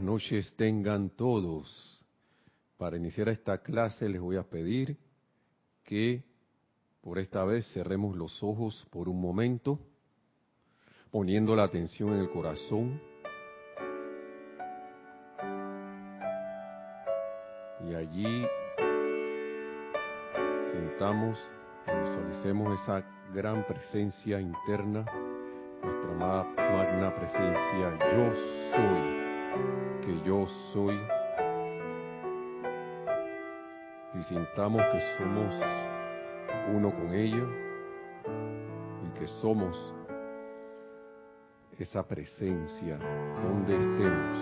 noches tengan todos. Para iniciar esta clase les voy a pedir que por esta vez cerremos los ojos por un momento, poniendo la atención en el corazón. Y allí sentamos y visualicemos esa gran presencia interna nuestra magna presencia, yo soy, que yo soy, y sintamos que somos uno con ella y que somos esa presencia donde estemos.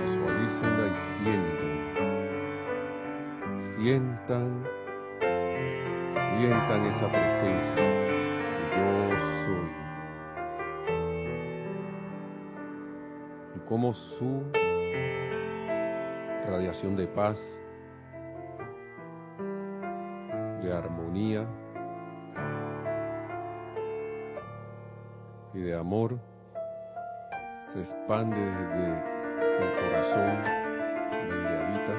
Visualícenla y sientan. Sientan sientan esa presencia Y como su radiación de paz, de armonía y de amor se expande desde el corazón donde habita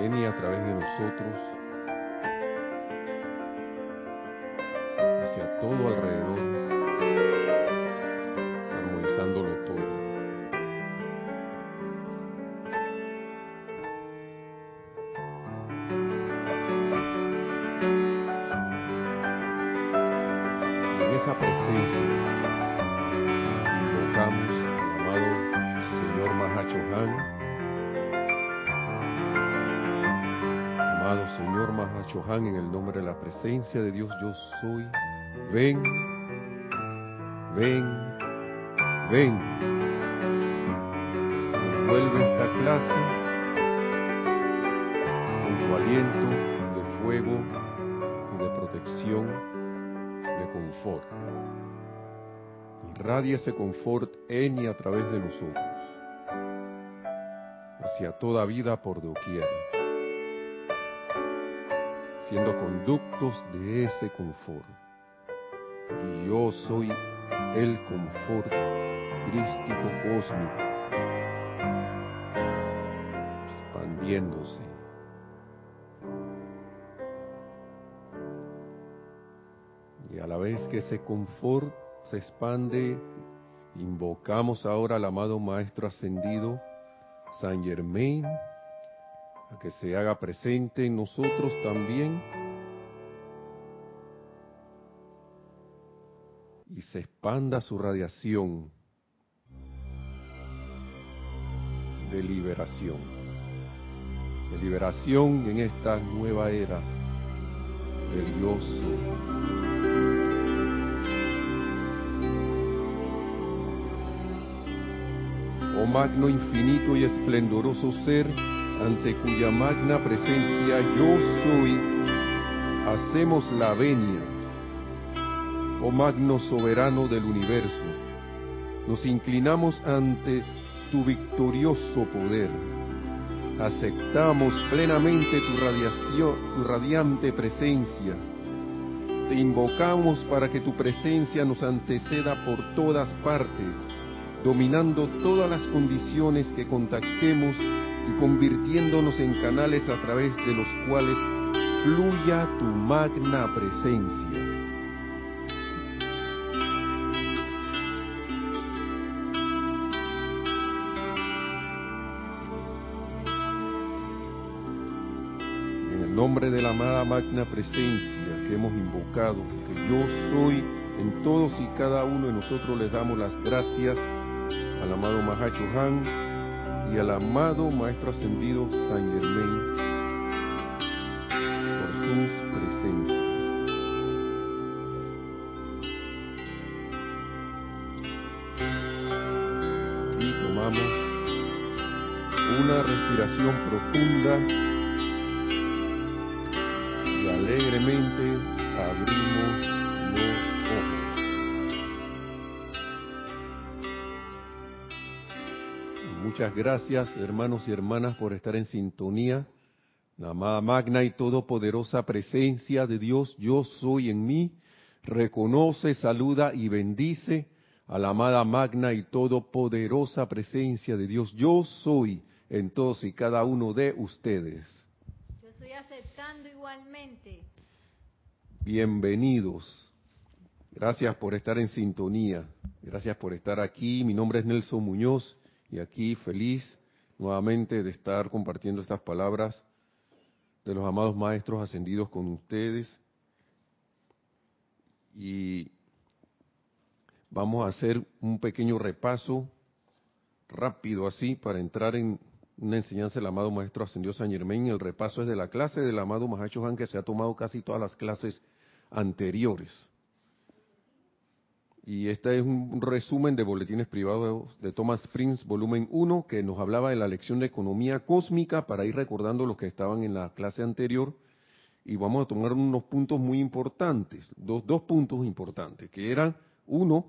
en y a través de nosotros todo alrededor, presencia de Dios yo soy ven, ven, ven. Envuelve esta clase con tu aliento de fuego y de protección, de confort. Irradia ese confort en y a través de nosotros, hacia toda vida por doquier, siendo conductos de ese confort yo soy el confort crístico cósmico, expandiéndose. Y a la vez que ese confort se expande, invocamos ahora al amado Maestro Ascendido, San Germain, a que se haga presente en nosotros también. Y se expanda su radiación de liberación, de liberación en esta nueva era del yo Oh magno infinito y esplendoroso ser, ante cuya magna presencia yo soy, hacemos la venia oh magno soberano del universo, nos inclinamos ante tu victorioso poder. Aceptamos plenamente tu radiación, tu radiante presencia. Te invocamos para que tu presencia nos anteceda por todas partes, dominando todas las condiciones que contactemos y convirtiéndonos en canales a través de los cuales fluya tu magna presencia. nombre de la amada magna presencia que hemos invocado, que yo soy en todos y cada uno de nosotros les damos las gracias al amado Mahacho Han y al amado Maestro Ascendido San Germain por sus presencias. Y tomamos una respiración profunda Muchas gracias hermanos y hermanas por estar en sintonía. La amada magna y todopoderosa presencia de Dios, yo soy en mí, reconoce, saluda y bendice a la amada magna y todopoderosa presencia de Dios. Yo soy en todos y cada uno de ustedes. Yo estoy aceptando igualmente. Bienvenidos. Gracias por estar en sintonía. Gracias por estar aquí. Mi nombre es Nelson Muñoz y aquí feliz nuevamente de estar compartiendo estas palabras de los amados maestros ascendidos con ustedes. Y vamos a hacer un pequeño repaso rápido así para entrar en una enseñanza del amado maestro ascendido San Germain. El repaso es de la clase del amado Mahacho Han que se ha tomado casi todas las clases anteriores. Y este es un resumen de boletines privados de Thomas Prince, volumen 1, que nos hablaba de la lección de economía cósmica para ir recordando los que estaban en la clase anterior. Y vamos a tomar unos puntos muy importantes, dos, dos puntos importantes, que eran, uno,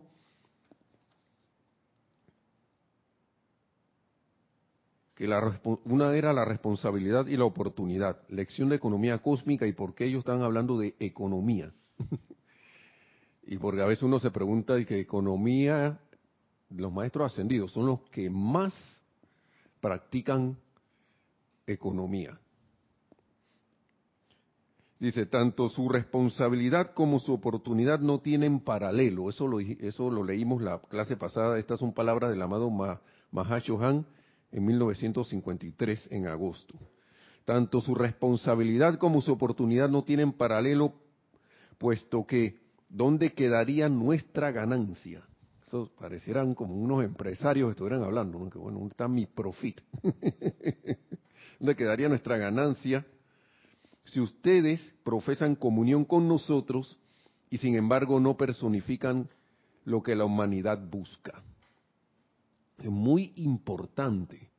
que la, una era la responsabilidad y la oportunidad, lección de economía cósmica y por qué ellos están hablando de economía. y porque a veces uno se pregunta de que economía, los maestros ascendidos son los que más practican economía. Dice, tanto su responsabilidad como su oportunidad no tienen paralelo. Eso lo, eso lo leímos la clase pasada. Estas son palabras del amado Mahashohan en 1953 en agosto. Tanto su responsabilidad como su oportunidad no tienen paralelo, puesto que ¿dónde quedaría nuestra ganancia? Eso parecieran como unos empresarios que estuvieran hablando, ¿no? que bueno, ¿dónde está mi profit? ¿Dónde quedaría nuestra ganancia si ustedes profesan comunión con nosotros y sin embargo no personifican lo que la humanidad busca? Es muy importante.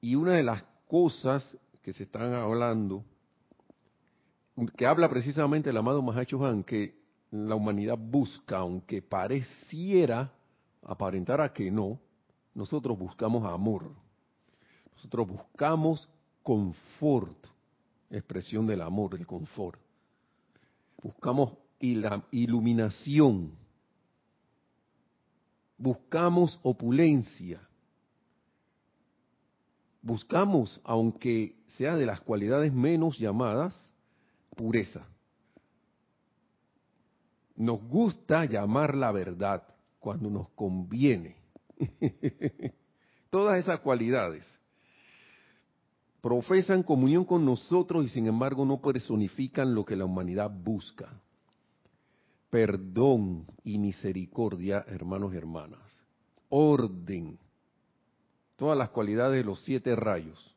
Y una de las cosas que se están hablando que habla precisamente el amado Mahacho Han, que la humanidad busca, aunque pareciera aparentar a que no, nosotros buscamos amor. Nosotros buscamos confort, expresión del amor, el confort. Buscamos iluminación. Buscamos opulencia. Buscamos, aunque sea de las cualidades menos llamadas, pureza. Nos gusta llamar la verdad cuando nos conviene. Todas esas cualidades profesan comunión con nosotros y sin embargo no personifican lo que la humanidad busca. Perdón y misericordia, hermanos y hermanas. Orden. Todas las cualidades de los siete rayos.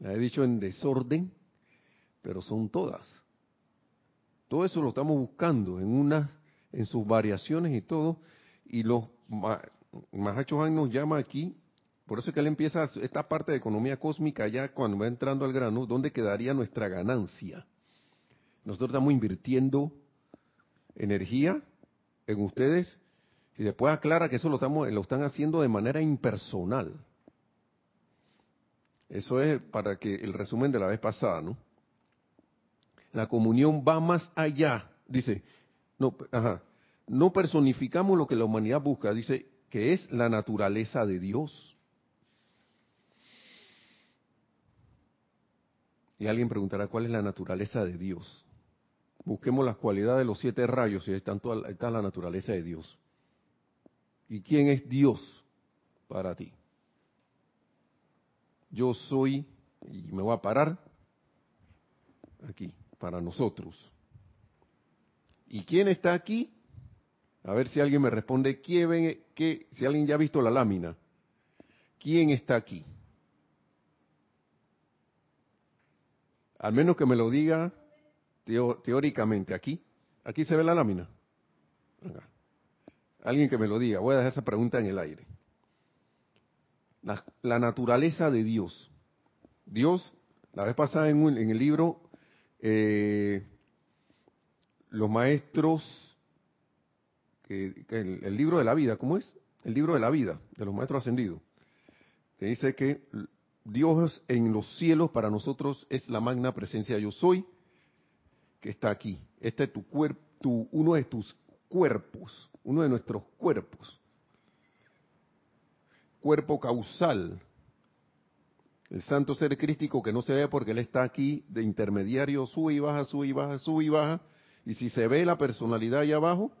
he dicho en desorden, pero son todas. Todo eso lo estamos buscando en una, en sus variaciones y todo, y los Mahacho Han nos llama aquí, por eso es que él empieza esta parte de economía cósmica ya cuando va entrando al grano, ¿dónde quedaría nuestra ganancia? Nosotros estamos invirtiendo energía en ustedes y después aclara que eso lo, estamos, lo están haciendo de manera impersonal. Eso es para que el resumen de la vez pasada, ¿no? La comunión va más allá. Dice, no, no personificamos lo que la humanidad busca, dice que es la naturaleza de Dios. Y alguien preguntará, ¿cuál es la naturaleza de Dios? Busquemos las cualidades de los siete rayos y ahí está, está la naturaleza de Dios. ¿Y quién es Dios para ti? Yo soy, y me voy a parar aquí para nosotros. ¿Y quién está aquí? A ver si alguien me responde, ¿quién, qué, si alguien ya ha visto la lámina, ¿quién está aquí? Al menos que me lo diga teóricamente, aquí. Aquí se ve la lámina. Alguien que me lo diga. Voy a dejar esa pregunta en el aire. La, la naturaleza de Dios. Dios, la vez pasada en, un, en el libro eh, los maestros, el, libro de la vida, ¿cómo es? El libro de la vida, de los maestros ascendidos, que dice que Dios en los cielos para nosotros es la magna presencia yo soy, que está aquí. Este es tu cuerpo, uno de tus cuerpos, uno de nuestros cuerpos. Cuerpo causal. El santo ser crístico que no se ve porque él está aquí de intermediario, sube y baja, sube y baja, sube y baja. Y si se ve la personalidad allá abajo,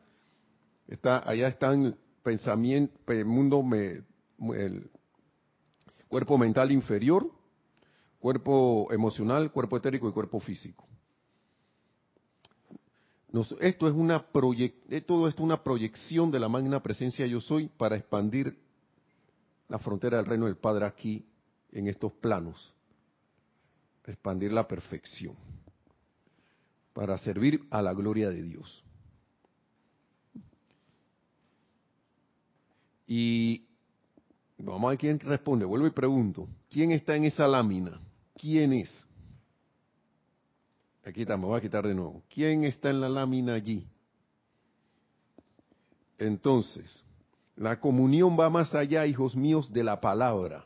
está, allá están pensamiento, mundo, el cuerpo mental inferior, cuerpo emocional, cuerpo etérico y cuerpo físico esto es una eh, todo esto es una proyección de la magna presencia yo soy para expandir la frontera del reino del Padre aquí en estos planos, expandir la perfección, para servir a la gloria de Dios. Y vamos a ver quién responde. Vuelvo y pregunto, ¿quién está en esa lámina? ¿Quién es? Aquí está, me voy a quitar de nuevo. ¿Quién está en la lámina allí? Entonces, la comunión va más allá, hijos míos, de la palabra.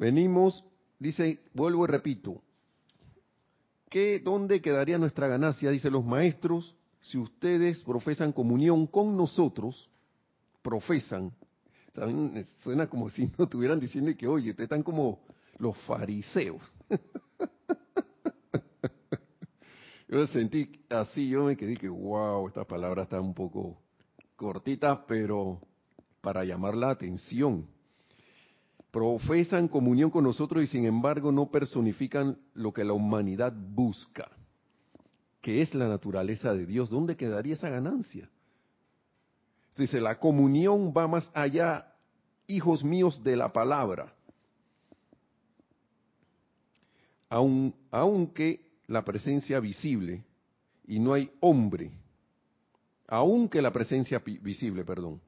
Venimos, dice, vuelvo y repito, ¿qué, ¿dónde quedaría nuestra ganancia? Dicen los maestros, si ustedes profesan comunión con nosotros, profesan, suena como si no estuvieran diciendo que, oye, ustedes están como los fariseos. Yo sentí así, yo me quedé que, wow, esta palabra está un poco cortita, pero para llamar la atención. Profesan comunión con nosotros y sin embargo no personifican lo que la humanidad busca, que es la naturaleza de Dios. ¿Dónde quedaría esa ganancia? Dice, la comunión va más allá, hijos míos de la palabra. aunque la presencia visible y no hay hombre, aunque la presencia visible, perdón,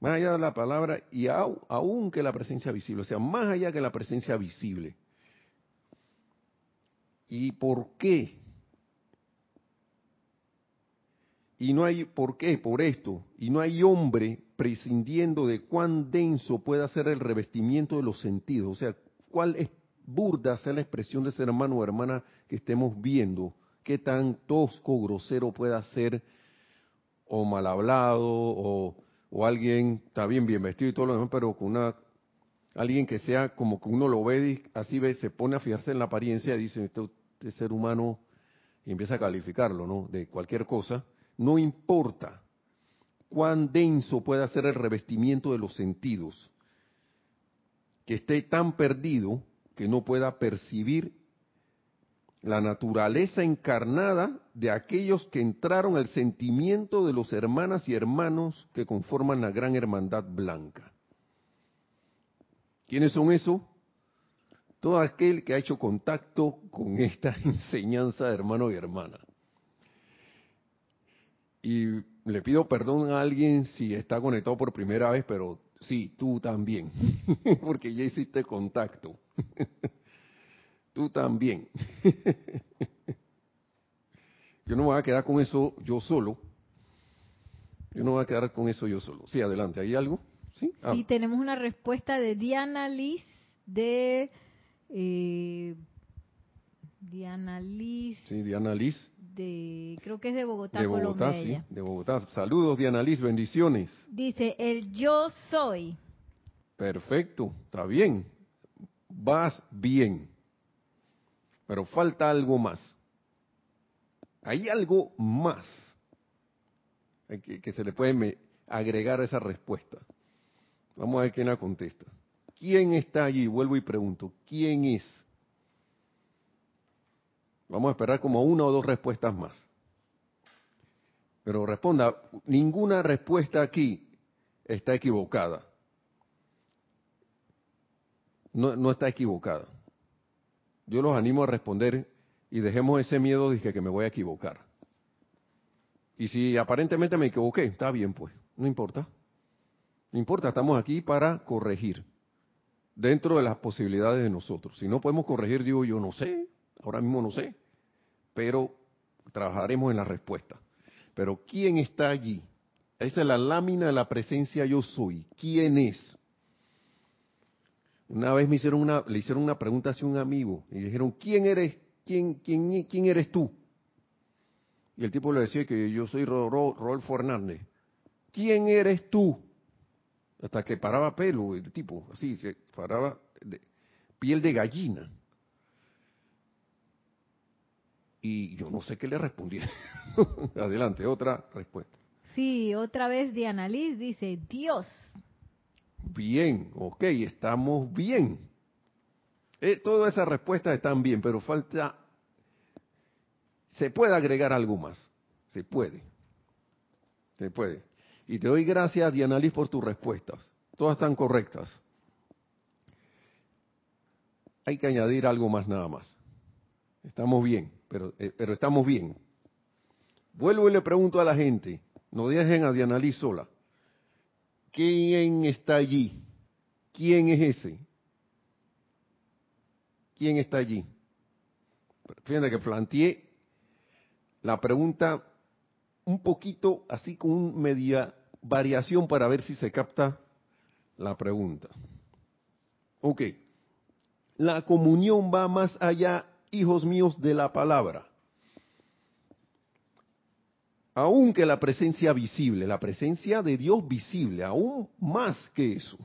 más allá de la palabra y aunque la presencia visible, o sea, más allá que la presencia visible. ¿Y por qué? Y no hay, ¿por qué? Por esto. Y no hay hombre prescindiendo de cuán denso pueda ser el revestimiento de los sentidos. O sea, cuál es burda sea la expresión de ser hermano o hermana que estemos viendo, qué tan tosco, grosero pueda ser, o mal hablado, o, alguien está bien, bien vestido y todo lo demás, pero con una alguien que sea como que uno lo ve así ve, se pone a fijarse en la apariencia y dice, este, este, ser humano, y empieza a calificarlo, ¿no? De cualquier cosa, no importa cuán denso pueda ser el revestimiento de los sentidos, que esté tan perdido que no pueda percibir la naturaleza encarnada de aquellos que entraron al sentimiento de los hermanas y hermanos que conforman la gran hermandad blanca. ¿Quiénes son esos? Todo aquel que ha hecho contacto con esta enseñanza de hermano y hermana. Y le pido perdón a alguien si está conectado por primera vez, pero sí, tú también, porque ya hiciste contacto. Tú también. Yo no me voy a quedar con eso yo solo. Yo no me voy a quedar con eso yo solo. Sí, adelante. ¿Hay algo? Sí, ah. tenemos una respuesta de Diana Liz de... Eh, Diana Liz. Sí, Diana Liz. De, creo que es de Bogotá, de Bogotá, sí, de Bogotá. Saludos, Diana Liz, bendiciones. Dice, el yo soy. Perfecto, está bien vas bien, pero falta algo más. Hay algo más que, se le puede agregar a esa respuesta. Vamos a ver quién la contesta. ¿Quién está allí? Vuelvo y pregunto, ¿quién es? Vamos a esperar como una o dos respuestas más. Pero responda, ninguna respuesta aquí está equivocada no, está equivocada. Yo los animo a responder y dejemos ese miedo de que, me voy a equivocar. Y si aparentemente me equivoqué, está bien pues, no importa. No importa, estamos aquí para corregir dentro de las posibilidades de nosotros. Si no podemos corregir, digo yo no sé, ahora mismo no sé, pero trabajaremos en la respuesta. Pero ¿quién está allí? Esa es la lámina de la presencia yo soy. ¿Quién es? Una vez me hicieron una, le hicieron una pregunta a un amigo y dijeron, ¿quién eres ¿quién, quién, quién eres tú? Y el tipo le decía que yo soy Rodolfo Hernández. ¿Quién eres tú? Hasta que paraba pelo el tipo, así, se paraba de, piel de gallina. Y yo no sé qué le respondí. Adelante, otra respuesta. Sí, otra vez Diana Liz dice, Dios. Bien, ok, estamos bien. Eh, todas esas respuestas están bien, pero falta... Se puede agregar algo más. Se puede. Se puede. Y te doy gracias, Diana Liz, por tus respuestas. Todas están correctas. Hay que añadir algo más nada más. Estamos bien, pero, eh, pero estamos bien. Vuelvo y le pregunto a la gente, no dejen a Diana Liz sola. ¿Quién está allí? ¿Quién es ese? ¿Quién está allí? Fíjense que planteé la pregunta un poquito así con un media variación para ver si se capta la pregunta. Ok. La comunión va más allá, hijos míos, de la palabra. Aunque la presencia visible, la presencia de Dios visible, aún más que eso.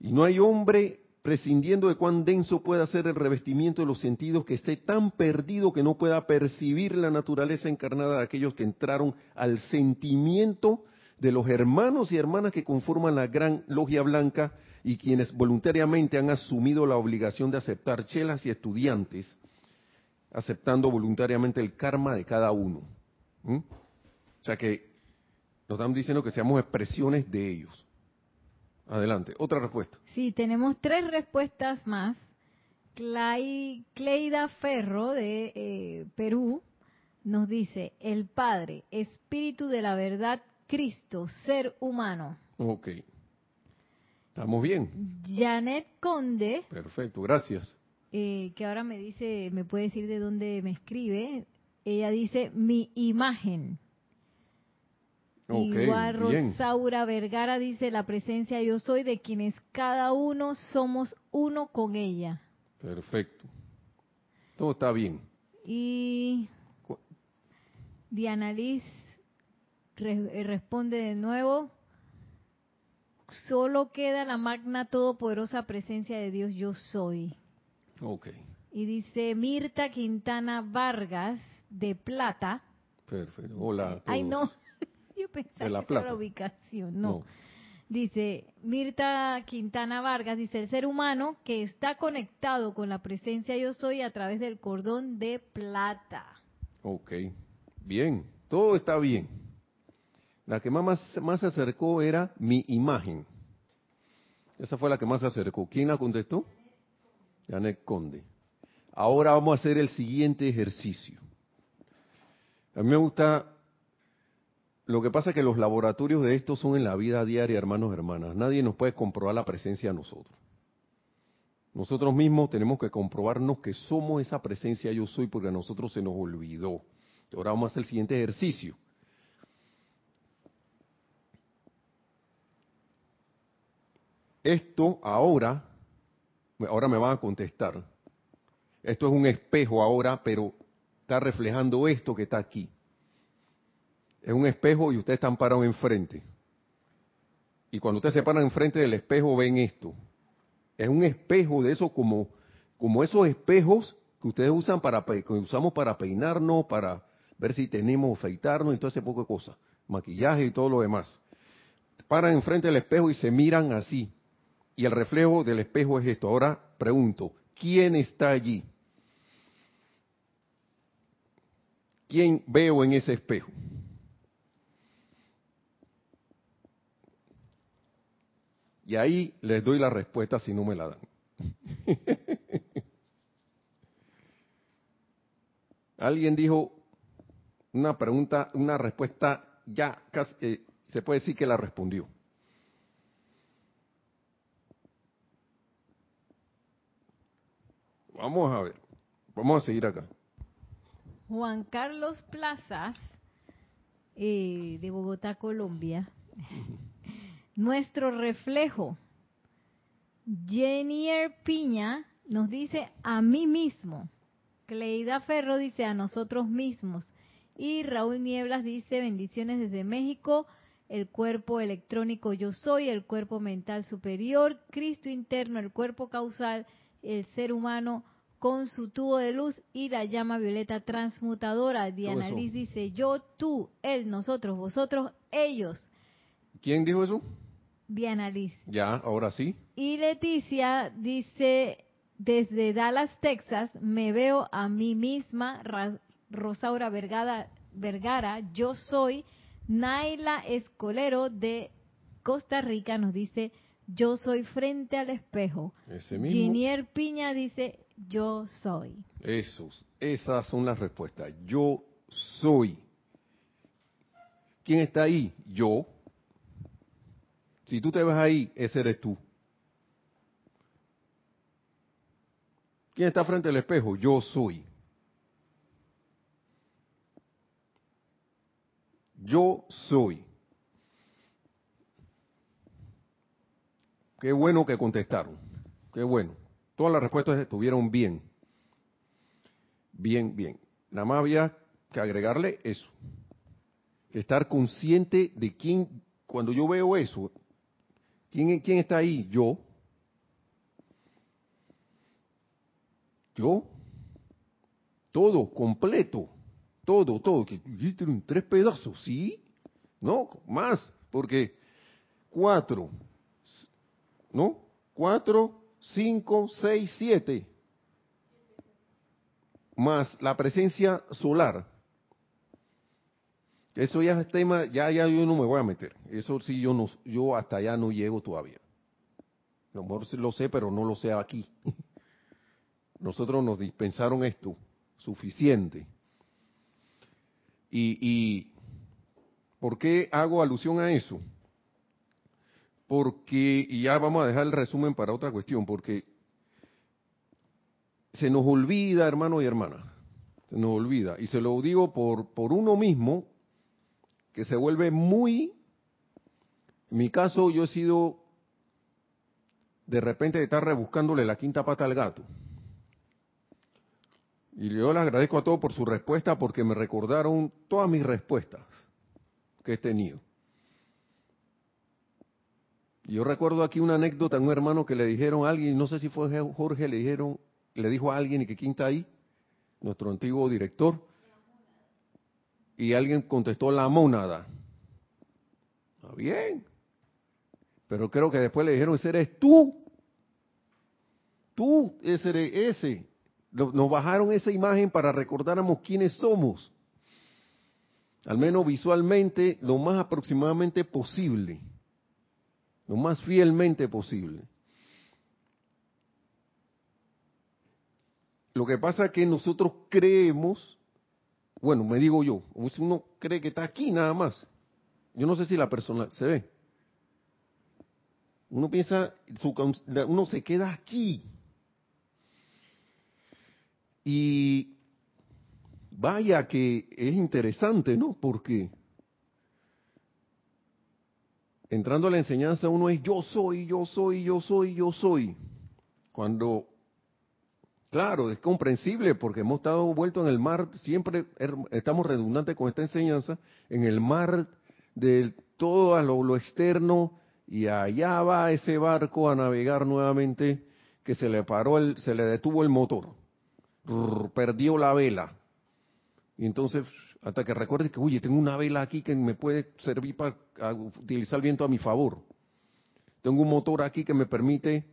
Y no hay hombre prescindiendo de cuán denso pueda ser el revestimiento de los sentidos, que esté tan perdido que no pueda percibir la naturaleza encarnada de aquellos que entraron al sentimiento de los hermanos y hermanas que conforman la gran logia blanca y quienes voluntariamente han asumido la obligación de aceptar chelas y estudiantes, aceptando voluntariamente el karma de cada uno. ¿Mm? O sea que nos están diciendo que seamos expresiones de ellos. Adelante, otra respuesta. Sí, tenemos tres respuestas más. Cleida Ferro de eh, Perú nos dice, el Padre, Espíritu de la Verdad, Cristo, ser humano. Ok. Estamos bien. Janet Conde. Perfecto, gracias. Eh, que ahora me dice, me puede decir de dónde me escribe. Ella dice, mi imagen. Igual Rosaura Vergara dice la presencia yo soy de quienes cada uno somos uno con ella. Perfecto. Todo está bien. Y Diana Liz eh, responde de nuevo. Solo queda la magna todopoderosa presencia de Dios yo soy. Ok. Y dice Mirta Quintana Vargas de Plata. Perfecto. Hola. Ay, no. Yo pensaba la que era la ubicación, no. Dice Mirta Quintana Vargas, dice el ser humano que está conectado con la presencia yo soy a través del cordón de plata. Ok, bien, todo está bien. La que más, más se acercó era mi imagen. Esa fue la que más se acercó. ¿Quién la contestó? Janet Conde. Ahora vamos a hacer el siguiente ejercicio. A mí me gusta lo que pasa es que los laboratorios de esto son en la vida diaria, hermanos y hermanas. Nadie nos puede comprobar la presencia de nosotros. Nosotros mismos tenemos que comprobarnos que somos esa presencia yo soy porque a nosotros se nos olvidó. Ahora vamos a hacer el siguiente ejercicio. Esto ahora, ahora me van a contestar. Esto es un espejo ahora, pero está reflejando esto que está aquí es un espejo y ustedes están parados enfrente. Y cuando ustedes se paran enfrente del espejo ven esto. Es un espejo de eso como, como esos espejos que ustedes usan para que usamos para peinarnos, para ver si tenemos afeitarnos y todo ese poco de cosas, maquillaje y todo lo demás. Paran enfrente del espejo y se miran así. Y el reflejo del espejo es esto. Ahora pregunto, ¿quién está allí? ¿Quién veo en ese espejo? Y ahí les doy la respuesta si no me la dan. Alguien dijo una pregunta, una respuesta ya casi, eh, se puede decir que la respondió. Vamos a ver, vamos a seguir acá. Juan Carlos Plazas, eh, de Bogotá, Colombia, nuestro reflejo. Jenier Piña nos dice a mí mismo. Cleida Ferro dice a nosotros mismos. Y Raúl Nieblas dice bendiciones desde México. El cuerpo electrónico yo soy, el cuerpo mental superior, Cristo interno, el cuerpo causal, el ser humano con su tubo de luz y la llama violeta transmutadora. Diana Liz dice yo, tú, él, nosotros, vosotros, ellos. ¿Quién dijo eso? Diana Liz. Ya, ahora sí. Y Leticia dice, desde Dallas, Texas, me veo a mí misma, Rosaura Vergara, Vergara, yo soy Naila Escolero de Costa Rica, nos dice, yo soy frente al espejo. Ese mismo. Ginier Piña dice, yo soy. Esos, esas son las respuestas. Yo soy. ¿Quién está ahí? Yo. Si tú te ves ahí, ese eres tú. ¿Quién está frente al espejo? Yo soy. Yo soy. Qué bueno que contestaron. Qué bueno. Todas las respuestas estuvieron bien. Bien, bien. Nada más había que agregarle eso. Estar consciente de quién, cuando yo veo eso, quién, quién está ahí, yo. Yo. Todo, completo. Todo, todo. Que hiciste en tres pedazos, ¿sí? No, más. Porque cuatro. ¿No? Cuatro, cinco, seis, siete. Más la presencia solar. Eso ya es tema, ya, ya yo no me voy a meter. Eso sí, yo no, yo hasta allá no llego todavía. A lo mejor lo sé, pero no lo sé aquí. Nosotros nos dispensaron esto, suficiente. Y, y ¿por qué hago alusión a eso? Porque, y ya vamos a dejar el resumen para otra cuestión, porque se nos olvida, hermano y hermana, se nos olvida, y se lo digo por, por uno mismo, que se vuelve muy, en mi caso yo he sido de repente de estar rebuscándole la quinta pata al gato. Y yo le agradezco a todos por su respuesta porque me recordaron todas mis respuestas que he tenido. Yo recuerdo aquí una anécdota, un hermano que le dijeron a alguien, no sé si fue Jorge, le dijeron, le dijo a alguien y que quién está ahí, nuestro antiguo director, y alguien contestó la mónada. Está bien. Pero creo que después le dijeron, ese eres tú. Tú, ese eres ese. Nos bajaron esa imagen para recordáramos quiénes somos. Al menos visualmente, lo más aproximadamente posible. Lo más fielmente posible. Lo que pasa es que nosotros creemos bueno, me digo yo, uno cree que está aquí nada más. Yo no sé si la persona se ve. Uno piensa, uno se queda aquí. Y vaya que es interesante, ¿no? Porque entrando a la enseñanza uno es yo soy, yo soy, yo soy, yo soy. Cuando Claro, es comprensible porque hemos estado vueltos en el mar, siempre estamos redundantes con esta enseñanza, en el mar de todo lo, externo y allá va ese barco a navegar nuevamente que se le paró, el, se le detuvo el motor, perdió la vela. Y entonces, hasta que recuerde que, oye, tengo una vela aquí que me puede servir para utilizar el viento a mi favor. Tengo un motor aquí que me permite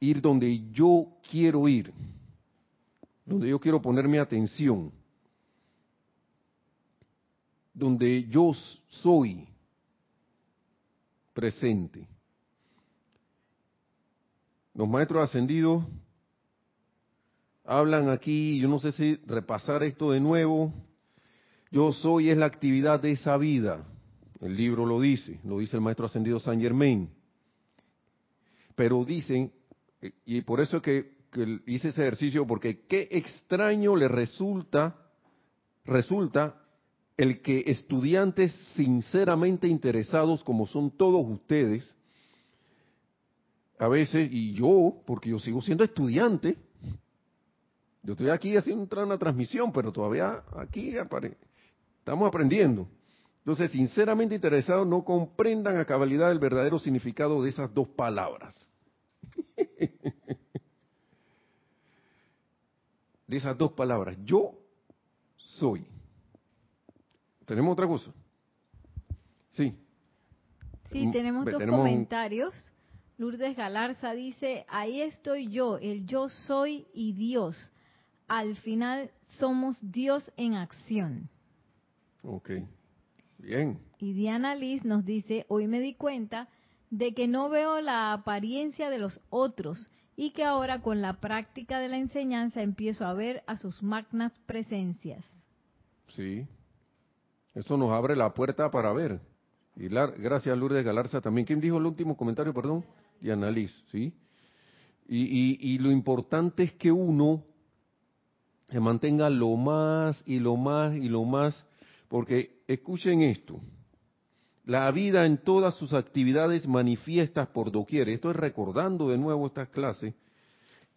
ir donde yo quiero ir, donde yo quiero poner mi atención, donde yo soy presente. Los maestros ascendidos hablan aquí, yo no sé si repasar esto de nuevo, yo soy es la actividad de esa vida. El libro lo dice, lo dice el maestro ascendido San Germain. Pero dicen y por eso es que, hice ese ejercicio, porque qué extraño le resulta, resulta el que estudiantes sinceramente interesados, como son todos ustedes, a veces, y yo, porque yo sigo siendo estudiante, yo estoy aquí haciendo una transmisión, pero todavía aquí estamos aprendiendo. Entonces, sinceramente interesados, no comprendan a cabalidad el verdadero significado de esas dos palabras. de esas dos palabras. Yo soy. ¿Tenemos otra cosa? Sí. Sí, tenemos dos comentarios. Lourdes Galarza dice, ahí estoy yo, el yo soy y Dios. Al final somos Dios en acción. Ok, bien. Y Diana Liz nos dice, hoy me di cuenta de que no veo la apariencia de los otros y que ahora con la práctica de la enseñanza empiezo a ver a sus magnas presencias. Sí, eso nos abre la puerta para ver. Y la, gracias Lourdes Galarza también. ¿Quién dijo el último comentario, perdón? y analiz, ¿sí? Y, y, lo importante es que uno se mantenga lo más y lo más y lo más, porque escuchen esto, la vida en todas sus actividades manifiestas por doquier, esto es recordando de nuevo esta clase,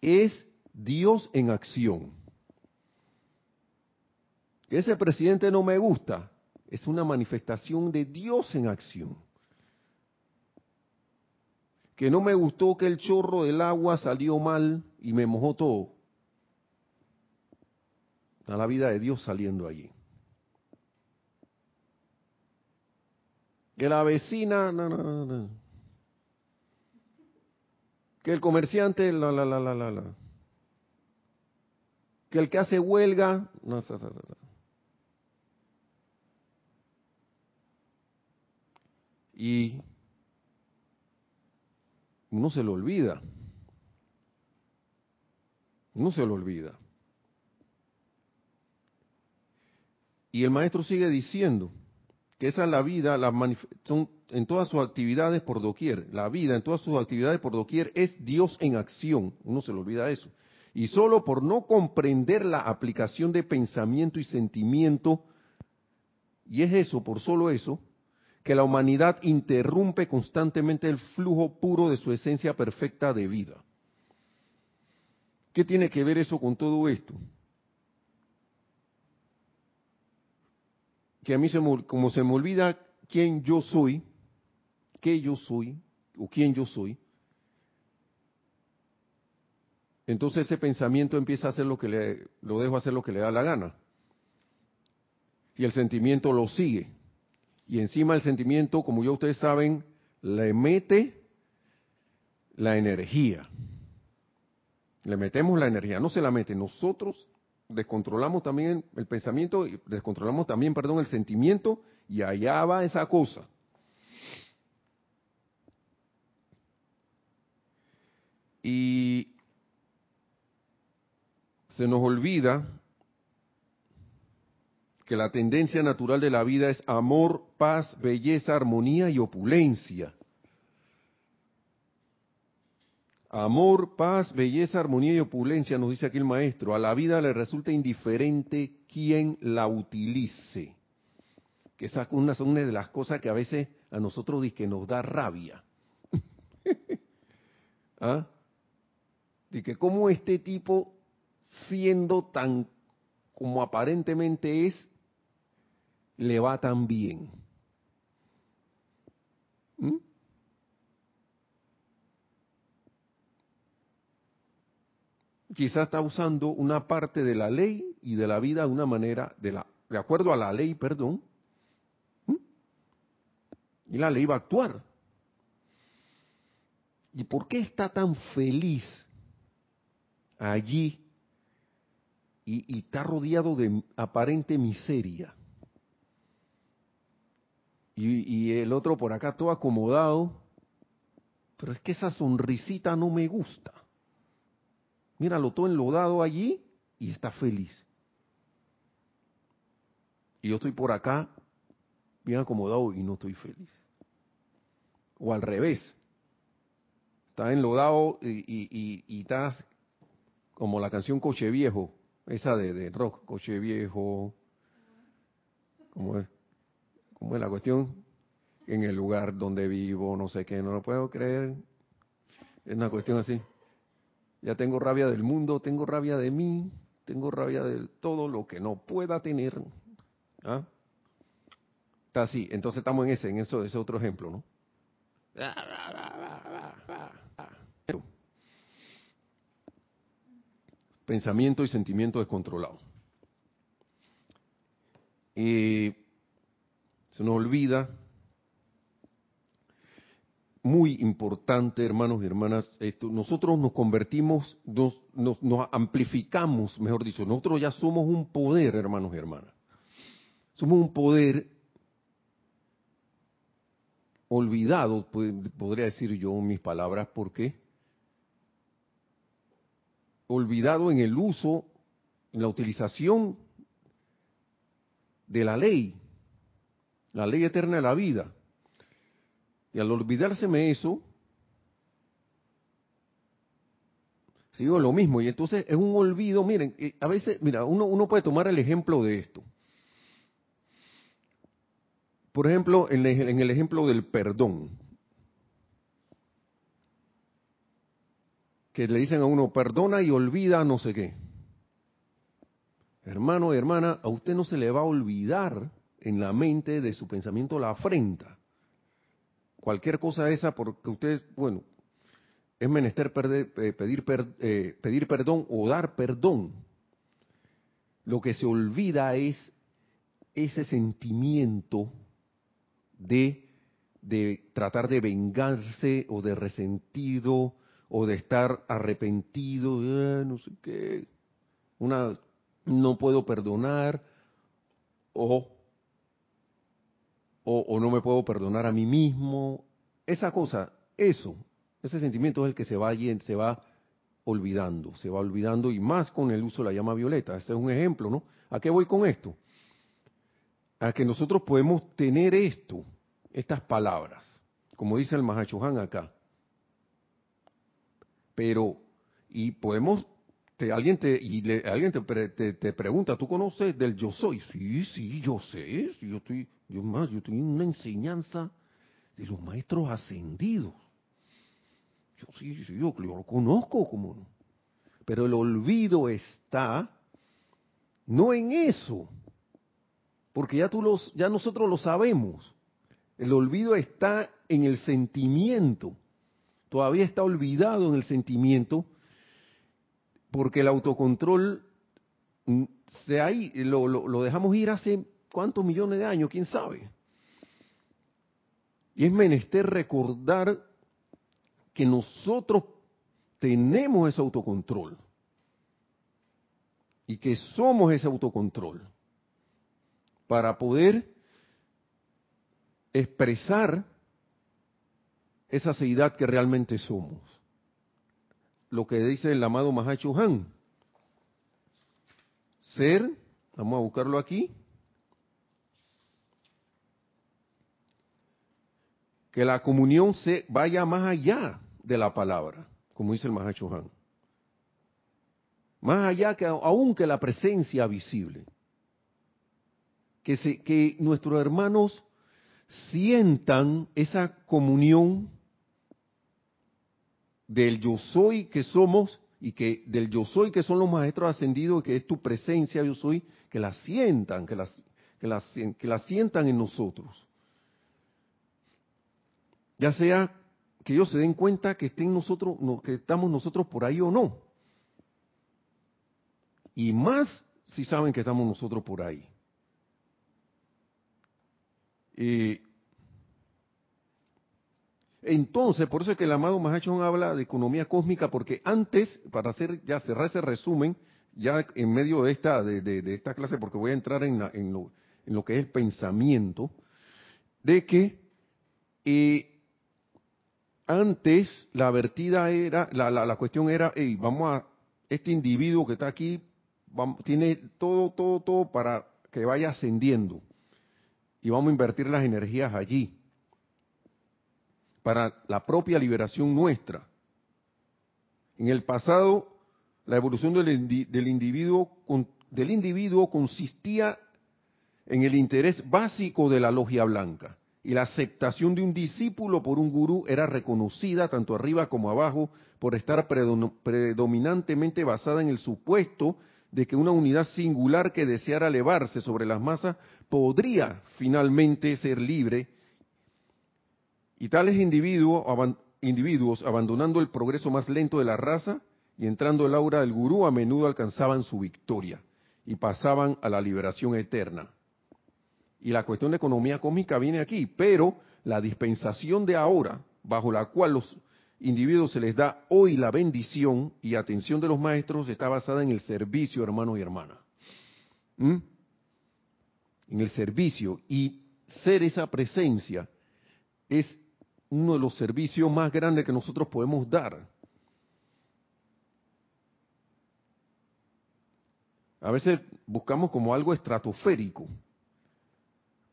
es Dios en acción. Ese presidente no me gusta, es una manifestación de Dios en acción que no me gustó que el chorro del agua salió mal y me mojó todo. Está la vida de Dios saliendo allí. Que la vecina, no, no, no, no. Que el comerciante, la, la, la, la, la, la. Que el que hace huelga, no. Y no se lo olvida. No se lo olvida. Y el maestro sigue diciendo que esa es la vida, son en todas sus actividades por doquier. La vida en todas sus actividades por doquier es Dios en acción. Uno se le olvida eso. Y solo por no comprender la aplicación de pensamiento y sentimiento, y es eso, por solo eso, que la humanidad interrumpe constantemente el flujo puro de su esencia perfecta de vida. ¿Qué tiene que ver eso con todo esto? Que a mí, como se me olvida quién yo soy, qué yo soy, o quién yo soy, entonces ese pensamiento empieza a hacer lo que le, lo dejo hacer lo que le da la gana. Y el sentimiento lo sigue y encima el sentimiento, como ya ustedes saben, le mete la energía. Le metemos la energía, no se la mete. Nosotros descontrolamos también el pensamiento, descontrolamos también, perdón, el sentimiento y allá va esa cosa. Y se nos olvida que la tendencia natural de la vida es amor, paz, belleza, armonía y opulencia. Amor, paz, belleza, armonía y opulencia, nos dice aquí el maestro. A la vida le resulta indiferente quien la utilice. Que esa es una, una de las cosas que a veces a nosotros dice que nos da rabia. ¿Ah? De que como este tipo, siendo tan como aparentemente es, le va tan bien? ¿Mm? Quizás está usando una parte de la ley y de la vida de una manera, de, la, de acuerdo a la ley, perdón. ¿Mm? Y la ley va a actuar. ¿Y por qué está tan feliz allí y, y está rodeado de aparente miseria? Y, el otro por acá todo acomodado. Pero es que esa sonrisita no me gusta. Míralo todo enlodado allí y está feliz. Y yo estoy por acá bien acomodado y no estoy feliz. O al revés. Estás enlodado y, y, estás como la canción Coche Viejo, esa de, de rock, Coche Viejo. ¿Cómo es? ¿Cómo es la cuestión? En el lugar donde vivo, no sé qué, no lo puedo creer. Es una cuestión así. Ya tengo rabia del mundo, tengo rabia de mí, tengo rabia de todo lo que no pueda tener. ¿Ah? Está así. Entonces estamos en ese, en eso, ese otro ejemplo, ¿no? Pensamiento y sentimiento descontrolado. Y se nos olvida muy importante, hermanos y hermanas, esto, nosotros nos convertimos, nos, nos, amplificamos, mejor dicho, nosotros ya somos un poder, hermanos y hermanas. Somos un poder olvidado, podría decir yo mis palabras, ¿por qué? Olvidado en el uso, en la utilización de la ley, la ley eterna de la vida. Y al olvidárseme eso, sigo lo mismo. Y entonces es un olvido, miren, a veces, mira, uno, uno puede tomar el ejemplo de esto. Por ejemplo, en el, ejemplo del perdón. Que le dicen a uno, perdona y olvida no sé qué. Hermano y hermana, a usted no se le va a olvidar en la mente de su pensamiento la afrenta cualquier cosa esa, porque usted, bueno, es menester eh, pedir, eh, pedir perdón o dar perdón. Lo que se olvida es ese sentimiento de, de tratar de vengarse o de resentido o de estar arrepentido, eh, no sé qué, una no puedo perdonar o o, no me puedo perdonar a mí mismo. Esa cosa, eso, ese sentimiento es el que se va, se va olvidando, se va olvidando y más con el uso de la llama violeta. Este es un ejemplo, ¿no? ¿A qué voy con esto? A que nosotros podemos tener esto, estas palabras, como dice el Mahachohan acá. Pero, y podemos alguien te y alguien te, te, pregunta, ¿tú conoces del yo soy? Sí, sí, yo sé, yo estoy, yo más, yo en una enseñanza de los maestros ascendidos. Yo sí, sí, yo, lo conozco como no. Pero el olvido está no en eso, porque ya tú los, ya nosotros lo sabemos. El olvido está en el sentimiento. Todavía está olvidado en el sentimiento porque el autocontrol mm, se ahí, lo, lo, dejamos ir hace cuántos millones de años, quién sabe. Y es menester recordar que nosotros tenemos ese autocontrol y que somos ese autocontrol para poder expresar esa seidad que realmente somos lo que dice el amado Mahacho Han. Ser, vamos a buscarlo aquí, que la comunión se vaya más allá de la palabra, como dice el Mahacho Han. Más allá que aún que la presencia visible. Que, se, que nuestros hermanos sientan esa comunión del yo soy que somos y que del yo soy que son los maestros ascendidos, que es tu presencia yo soy, que la sientan, que la, que que la sientan en nosotros. Ya sea que ellos se den cuenta que estén nosotros, que estamos nosotros por ahí o no. Y más si saben que estamos nosotros por ahí. Eh, entonces, por eso es que el amado Mahachon habla de economía cósmica, porque antes, para hacer ya cerrar ese resumen, ya en medio de esta, de, esta clase, porque voy a entrar en, en, lo, que es el pensamiento, de que eh, antes la vertida era, la, la, cuestión era, hey, vamos a, este individuo que está aquí, tiene todo, todo, todo para que vaya ascendiendo. Y vamos a invertir las energías allí para la propia liberación nuestra. En el pasado, la evolución del, individuo, del individuo consistía en el interés básico de la logia blanca, y la aceptación de un discípulo por un gurú era reconocida tanto arriba como abajo por estar predominantemente basada en el supuesto de que una unidad singular que deseara elevarse sobre las masas podría finalmente ser libre y tales individuos, individuos abandonando el progreso más lento de la raza y entrando el aura del gurú a menudo alcanzaban su victoria y pasaban a la liberación eterna. Y la cuestión de economía cósmica viene aquí, pero la dispensación de ahora, bajo la cual los individuos se les da hoy la bendición y atención de los maestros, está basada en el servicio, hermanos y hermanas. ¿Mm? En el servicio. Y ser esa presencia es uno de los servicios más grandes que nosotros podemos dar. A veces buscamos como algo estratosférico,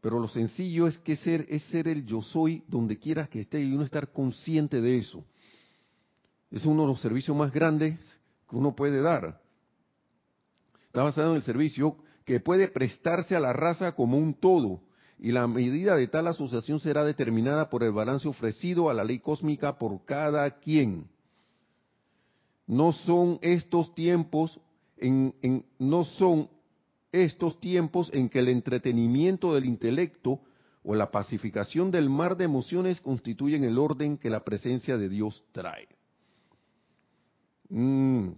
pero lo sencillo es que ser es ser el yo soy donde quieras que esté y uno estar consciente de eso. Es uno de los servicios más grandes que uno puede dar. Está basado en el servicio que puede prestarse a la raza como un todo, y la medida de tal asociación será determinada por el balance ofrecido a la ley cósmica por cada quien. No son estos tiempos en, no son estos tiempos en que el entretenimiento del intelecto o la pacificación del mar de emociones constituyen el orden que la presencia de Dios trae. Mm.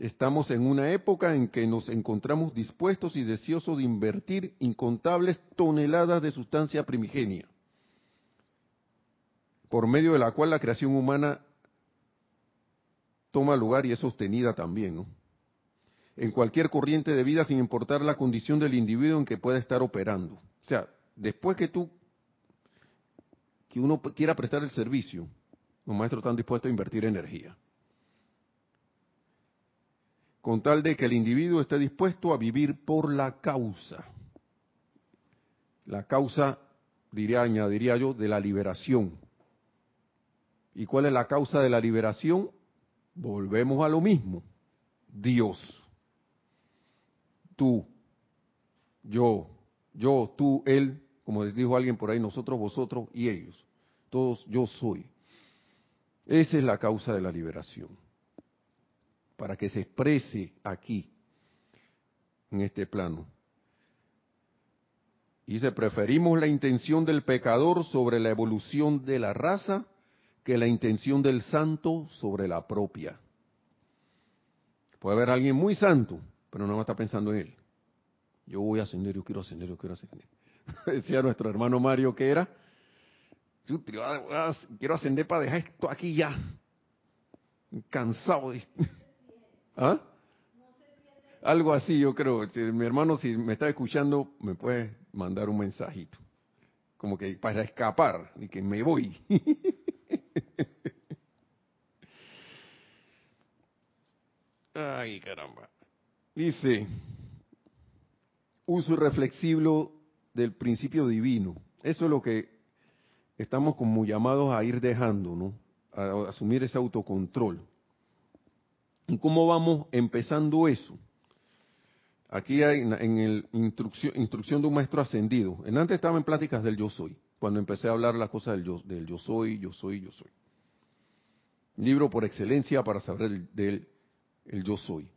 Estamos en una época en que nos encontramos dispuestos y deseosos de invertir incontables toneladas de sustancia primigenia, por medio de la cual la creación humana toma lugar y es sostenida también, en cualquier corriente de vida sin importar la condición del individuo en que pueda estar operando. O sea, después que tú, que uno quiera prestar el servicio, los maestros están dispuestos a invertir energía. Con tal de que el individuo esté dispuesto a vivir por la causa. La causa, diría, añadiría yo, de la liberación. ¿Y cuál es la causa de la liberación? Volvemos a lo mismo. Dios tú, yo, yo, tú, él, como les dijo alguien por ahí, nosotros, vosotros y ellos. Todos yo soy. Esa es la causa de la liberación. Para que se exprese aquí, en este plano. Dice, preferimos la intención del pecador sobre la evolución de la raza que la intención del santo sobre la propia. Puede haber alguien muy santo, pero no está pensando en él. Yo voy a ascender, yo quiero ascender, yo quiero ascender. Decía nuestro hermano Mario que era, yo quiero ascender para dejar esto aquí ya. Cansado de... ¿Ah? Algo así, yo creo. mi hermano, si me está escuchando, me puede mandar un mensajito. Como que para escapar y que me voy. Ay, caramba. Dice, uso irreflexivo del principio divino. Eso es lo que estamos como llamados a ir dejando, ¿no? A, asumir ese autocontrol. ¿Y cómo vamos empezando eso? Aquí hay en el instrucción, instrucción de un maestro ascendido. En antes estaba en pláticas del yo soy, cuando empecé a hablar las cosas del yo, del yo soy, yo soy, yo soy. Libro por excelencia para saber del, del yo soy.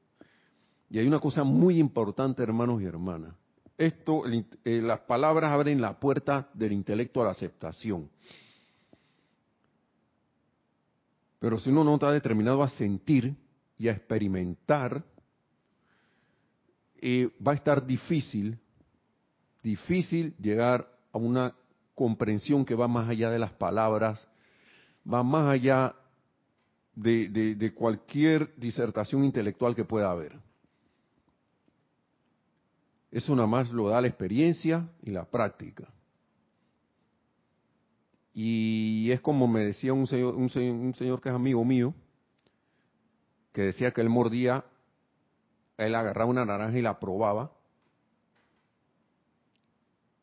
Y hay una cosa muy importante, hermanos y hermanas. Esto, eh, las palabras abren la puerta del intelecto a la aceptación. Pero si uno no está determinado a sentir y a experimentar, eh, va a estar difícil, difícil llegar a una comprensión que va más allá de las palabras, va más allá de cualquier disertación intelectual que pueda haber. Eso nada más lo da la experiencia y la práctica. Y es como me decía un señor, un señor, que es amigo mío, que decía que él mordía, él agarraba una naranja y la probaba.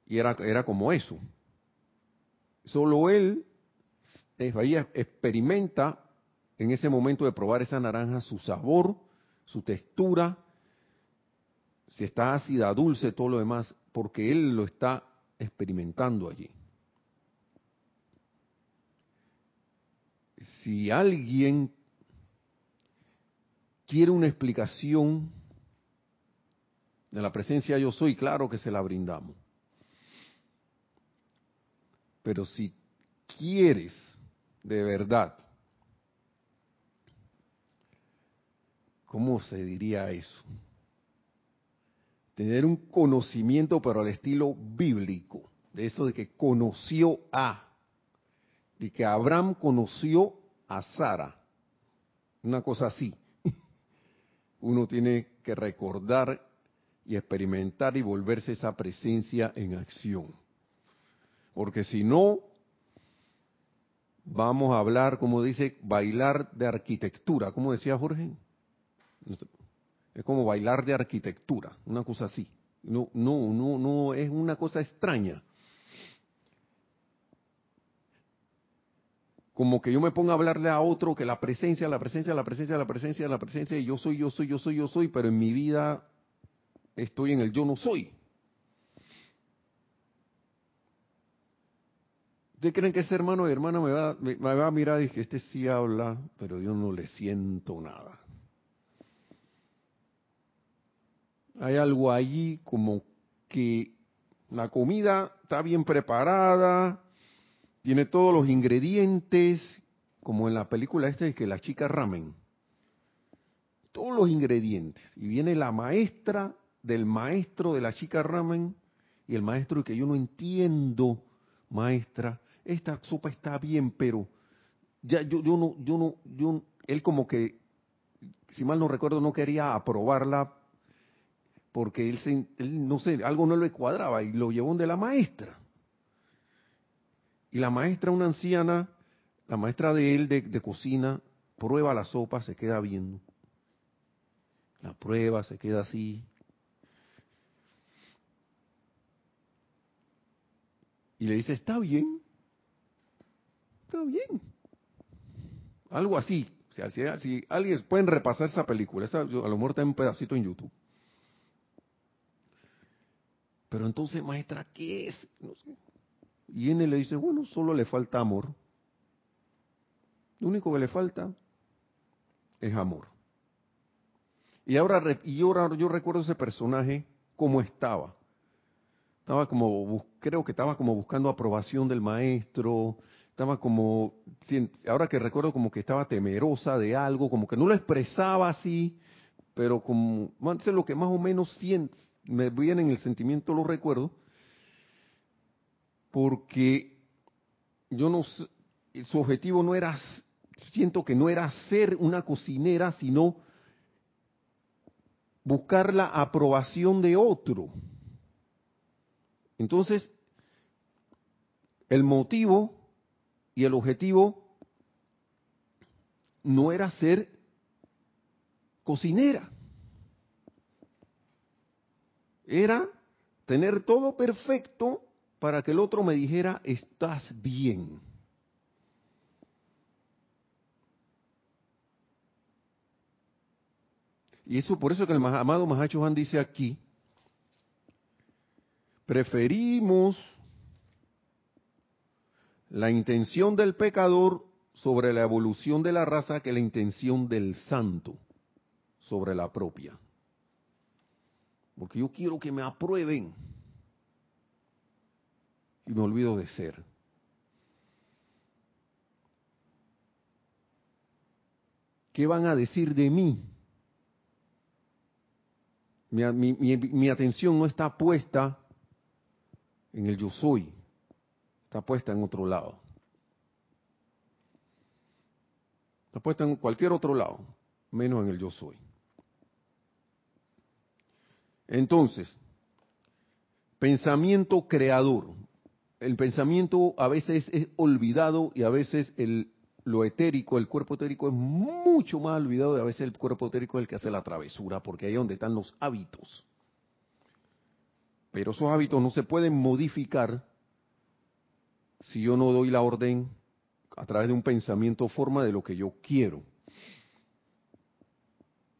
Y era, era como eso. Solo él experimenta en ese momento de probar esa naranja su sabor, su textura, si está ácida, dulce, todo lo demás, porque él lo está experimentando allí. Si alguien quiere una explicación de la presencia yo soy, claro que se la brindamos. Pero si quieres de verdad, ¿cómo se diría eso? Tener un conocimiento, pero al estilo bíblico, de eso de que conoció a, de que Abraham conoció a Sara, una cosa así. Uno tiene que recordar y experimentar y volverse esa presencia en acción. Porque si no, vamos a hablar, como dice, bailar de arquitectura. ¿Cómo decía Jorge? Es como bailar de arquitectura, una cosa así. No, no, no, no, es una cosa extraña. Como que yo me ponga a hablarle a otro que la presencia, la presencia, la presencia, la presencia, la presencia, y yo soy, yo soy, yo soy, yo soy, pero en mi vida estoy en el yo no soy. ¿Ustedes creen que ese hermano y hermana me va, me, va a mirar y que este sí habla, pero yo no le siento nada? Hay algo allí como que la comida está bien preparada, tiene todos los ingredientes, como en la película esta de que la chica ramen. Todos los ingredientes. Y viene la maestra del maestro de la chica ramen y el maestro que yo no entiendo, maestra, esta sopa está bien, pero ya yo, yo no, yo no, yo, él como que, si mal no recuerdo, no quería aprobarla porque él, él no sé, algo no le cuadraba y lo llevó de la maestra. Y la maestra, una anciana, la maestra de él de, cocina, prueba la sopa, se queda viendo. La prueba, se queda así, Y le dice, está bien, está bien. Algo así. O sea, si, alguien pueden repasar esa película, a lo mejor está en un pedacito en YouTube. Pero entonces, maestra, ¿qué es? Y él le dice, bueno, solo le falta amor. Lo único que le falta es amor. Y ahora, y ahora yo recuerdo ese personaje como estaba estaba como, creo que estaba como buscando aprobación del maestro, estaba como, ahora que recuerdo como que estaba temerosa de algo, como que no lo expresaba así, pero como, sé lo que más o menos siente, me viene en el sentimiento, lo recuerdo, porque yo no su objetivo no era, siento que no era ser una cocinera, sino buscar la aprobación de otro. Entonces, el motivo y el objetivo no era ser cocinera. Era tener todo perfecto para que el otro me dijera, estás bien. Y eso por eso que el amado Mahacho Juan dice aquí, Preferimos la intención del pecador sobre la evolución de la raza que la intención del santo sobre la propia. Porque yo quiero que me aprueben y me olvido de ser. ¿Qué van a decir de mí? Mi, mi atención no está puesta en el yo soy, está puesta en otro lado. Está puesta en cualquier otro lado, menos en el yo soy. Entonces, pensamiento creador. El pensamiento a veces es olvidado y a veces el, lo etérico, el cuerpo etérico es mucho más olvidado y a veces el cuerpo etérico es el que hace la travesura, porque ahí es donde están los hábitos. Pero esos hábitos no se pueden modificar si yo no doy la orden a través de un pensamiento o forma de lo que yo quiero.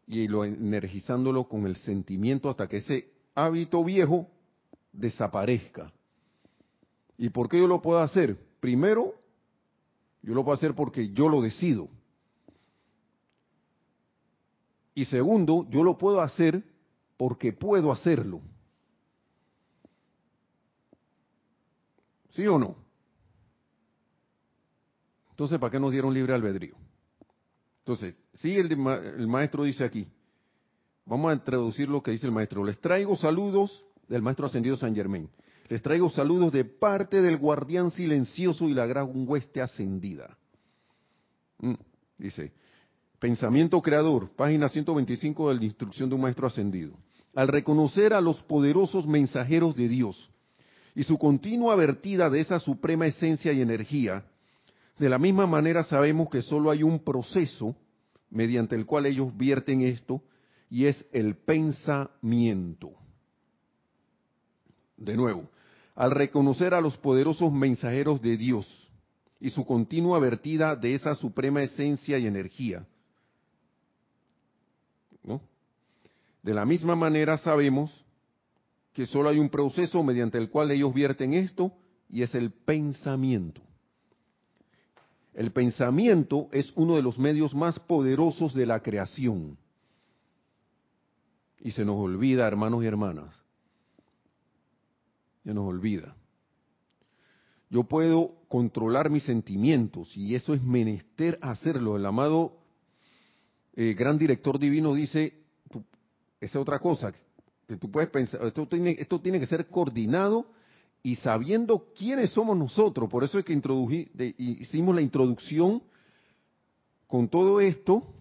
Y lo energizándolo con el sentimiento hasta que ese hábito viejo desaparezca. ¿Y por qué yo lo puedo hacer? Primero, Yo lo puedo hacer porque yo lo decido. Y segundo, yo lo puedo hacer porque puedo hacerlo. ¿Sí o no? Entonces, ¿para qué nos dieron libre albedrío? Entonces, sigue el, el maestro dice aquí, vamos a introducir lo que dice el maestro. Les traigo saludos del maestro ascendido San Germán. Les traigo saludos de parte del guardián silencioso y la gran hueste ascendida. Mm, dice, pensamiento creador, página 125 de la instrucción de un maestro ascendido. Al reconocer a los poderosos mensajeros de Dios y su continua vertida de esa suprema esencia y energía, de la misma manera sabemos que solo hay un proceso mediante el cual ellos vierten esto, y es el pensamiento. De nuevo, al reconocer a los poderosos mensajeros de Dios y su continua vertida de esa suprema esencia y energía. De la misma manera sabemos que solo hay un proceso mediante el cual ellos vierten esto y es el pensamiento. El pensamiento es uno de los medios más poderosos de la creación. Y se nos olvida, hermanos y hermanas, ya nos olvida. Yo puedo controlar mis sentimientos y eso es menester hacerlo. El amado eh, gran director divino dice, esa es otra cosa, que tú puedes pensar, esto tiene, que ser coordinado y sabiendo quiénes somos nosotros. Por eso es que hicimos la introducción con todo esto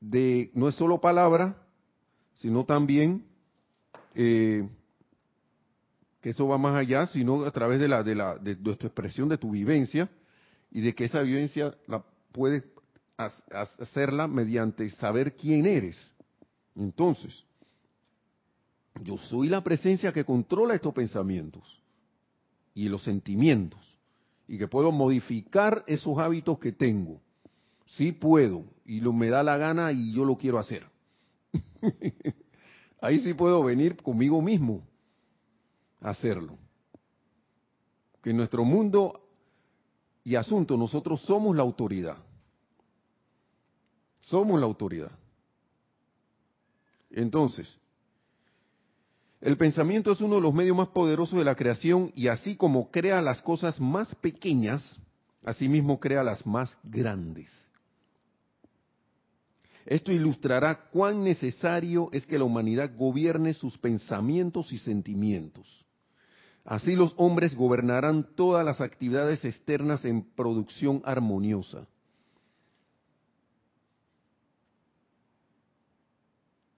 de no es solo palabra, sino también eh, que eso va más allá, sino a través de la de la de, tu expresión de tu vivencia y de que esa vivencia la puedes hacerla mediante saber quién eres. Entonces, yo soy la presencia que controla estos pensamientos y los sentimientos y que puedo modificar esos hábitos que tengo. Sí puedo y lo me da la gana y yo lo quiero hacer. Ahí sí puedo venir conmigo mismo hacerlo. Que en nuestro mundo y asunto nosotros somos la autoridad. Somos la autoridad. Entonces, el pensamiento es uno de los medios más poderosos de la creación y así como crea las cosas más pequeñas, asimismo crea las más grandes. Esto ilustrará cuán necesario es que la humanidad gobierne sus pensamientos y sentimientos. Así los hombres gobernarán todas las actividades externas en producción armoniosa.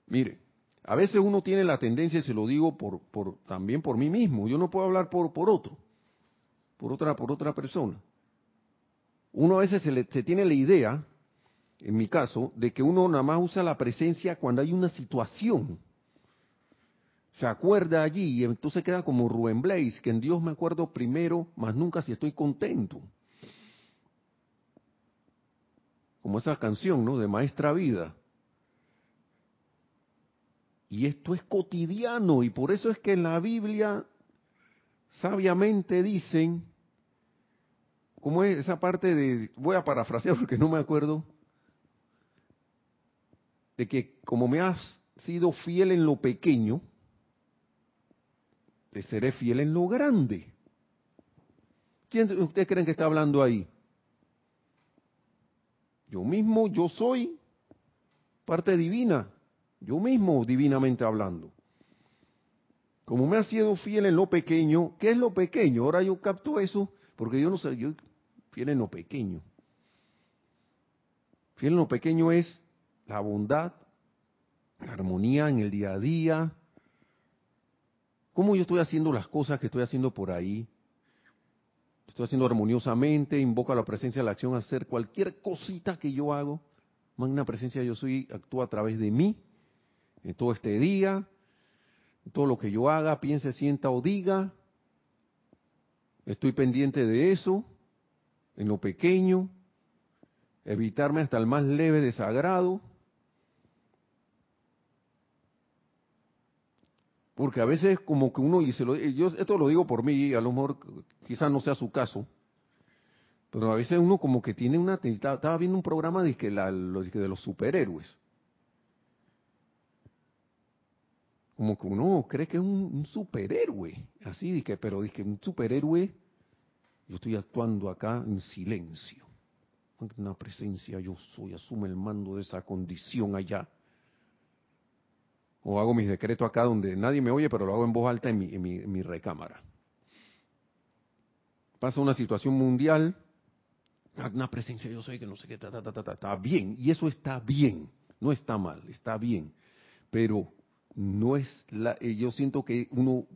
Mire, a veces uno tiene la tendencia, y se lo digo por, también por mí mismo, yo no puedo hablar por, por otro, por otra, por otra persona. Uno a veces se, se tiene la idea, en mi caso, de que uno nada más usa la presencia cuando hay una situación se acuerda allí y entonces queda como Rubén Blaze, que en Dios me acuerdo primero, más nunca si estoy contento. Como esa canción, ¿no? De Maestra Vida. Y esto es cotidiano y por eso es que en la Biblia sabiamente dicen, ¿cómo es esa parte de, voy a parafrasear porque no me acuerdo, de que como me has sido fiel en lo pequeño, te seré fiel en lo grande. ¿Quién ustedes creen que está hablando ahí? Yo mismo, yo soy parte divina, yo mismo divinamente hablando. Como me ha sido fiel en lo pequeño, ¿qué es lo pequeño? Ahora yo capto eso, porque yo no sé, yo fiel en lo pequeño. Fiel en lo pequeño es la bondad, la armonía en el día a día, ¿Cómo yo estoy haciendo las cosas que estoy haciendo por ahí? Estoy haciendo armoniosamente, invoco a la presencia de la acción a hacer cualquier cosita que yo hago. Magna presencia yo soy, actúa a través de mí, en todo este día, en todo lo que yo haga, piense, sienta o diga. Estoy pendiente de eso, en lo pequeño, evitarme hasta el más leve desagrado. Porque a veces como que uno, y se lo, yo esto lo digo por mí, a lo mejor quizás no sea su caso, Pero a veces uno como que tiene una... Estaba viendo un programa de, que la, de los superhéroes. Como que uno cree que es un, superhéroe. Así, de que, pero que un superhéroe... Yo estoy actuando acá en silencio. Una presencia yo soy, asume el mando de esa condición allá o hago mis decretos acá donde nadie me oye, pero lo hago en voz alta en mi, en mi, recámara. Pasa una situación mundial, una presencia yo soy que no sé qué, ta, ta, ta, ta, está bien, y eso está bien, no está mal, está bien, pero no es la, eh, yo siento que uno,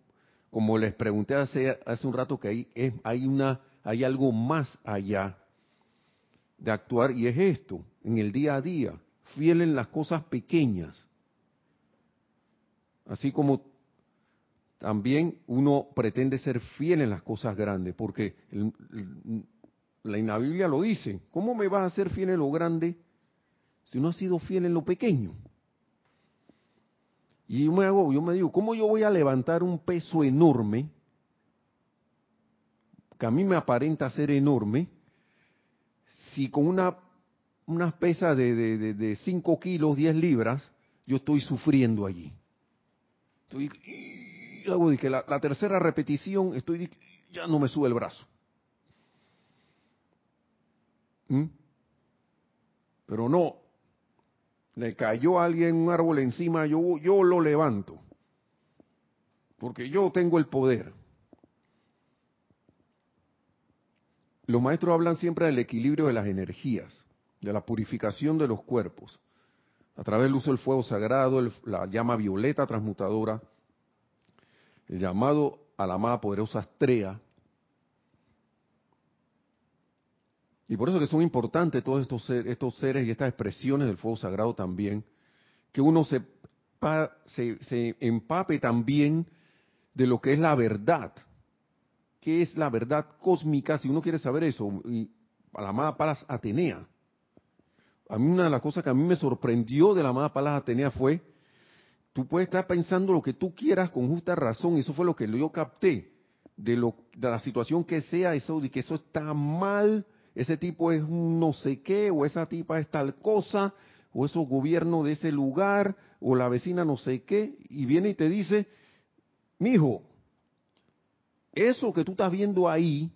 como les pregunté hace, hace un rato que hay, es, hay una, hay algo más allá de actuar y es esto, en el día a día, fiel en las cosas pequeñas, Así como también uno pretende ser fiel en las cosas grandes, porque la, Biblia lo dice. ¿Cómo me vas a ser fiel en lo grande si no has sido fiel en lo pequeño? Y yo me hago, yo me digo, ¿cómo yo voy a levantar un peso enorme que a mí me aparenta ser enorme si con una, una pesa de, de, de 5 kilos, 10 libras, yo estoy sufriendo allí? Estoy, hago que la, tercera repetición, estoy, ya no me sube el brazo. ¿Mm? Pero no, le cayó a alguien un árbol encima, yo, yo lo levanto. Porque yo tengo el poder. Los maestros hablan siempre del equilibrio de las energías, de la purificación de los cuerpos a través del uso del fuego sagrado, la llama violeta transmutadora, el llamado a la amada poderosa Astrea. Y por eso que son importantes todos estos, estos seres y estas expresiones del fuego sagrado también, que uno se, se, empape también de lo que es la verdad. ¿Qué es la verdad cósmica? Si uno quiere saber eso, y a la amada Palas Atenea a mí una de las cosas que a mí me sorprendió de la amada Palas Atenea fue, tú puedes estar pensando lo que tú quieras con justa razón, y eso fue lo que yo capté, de, lo, de la situación que sea, eso, de que eso está mal, ese tipo es no sé qué, o esa tipa es tal cosa, o esos gobierno de ese lugar, o la vecina no sé qué, y viene y te dice, mijo, eso que tú estás viendo ahí,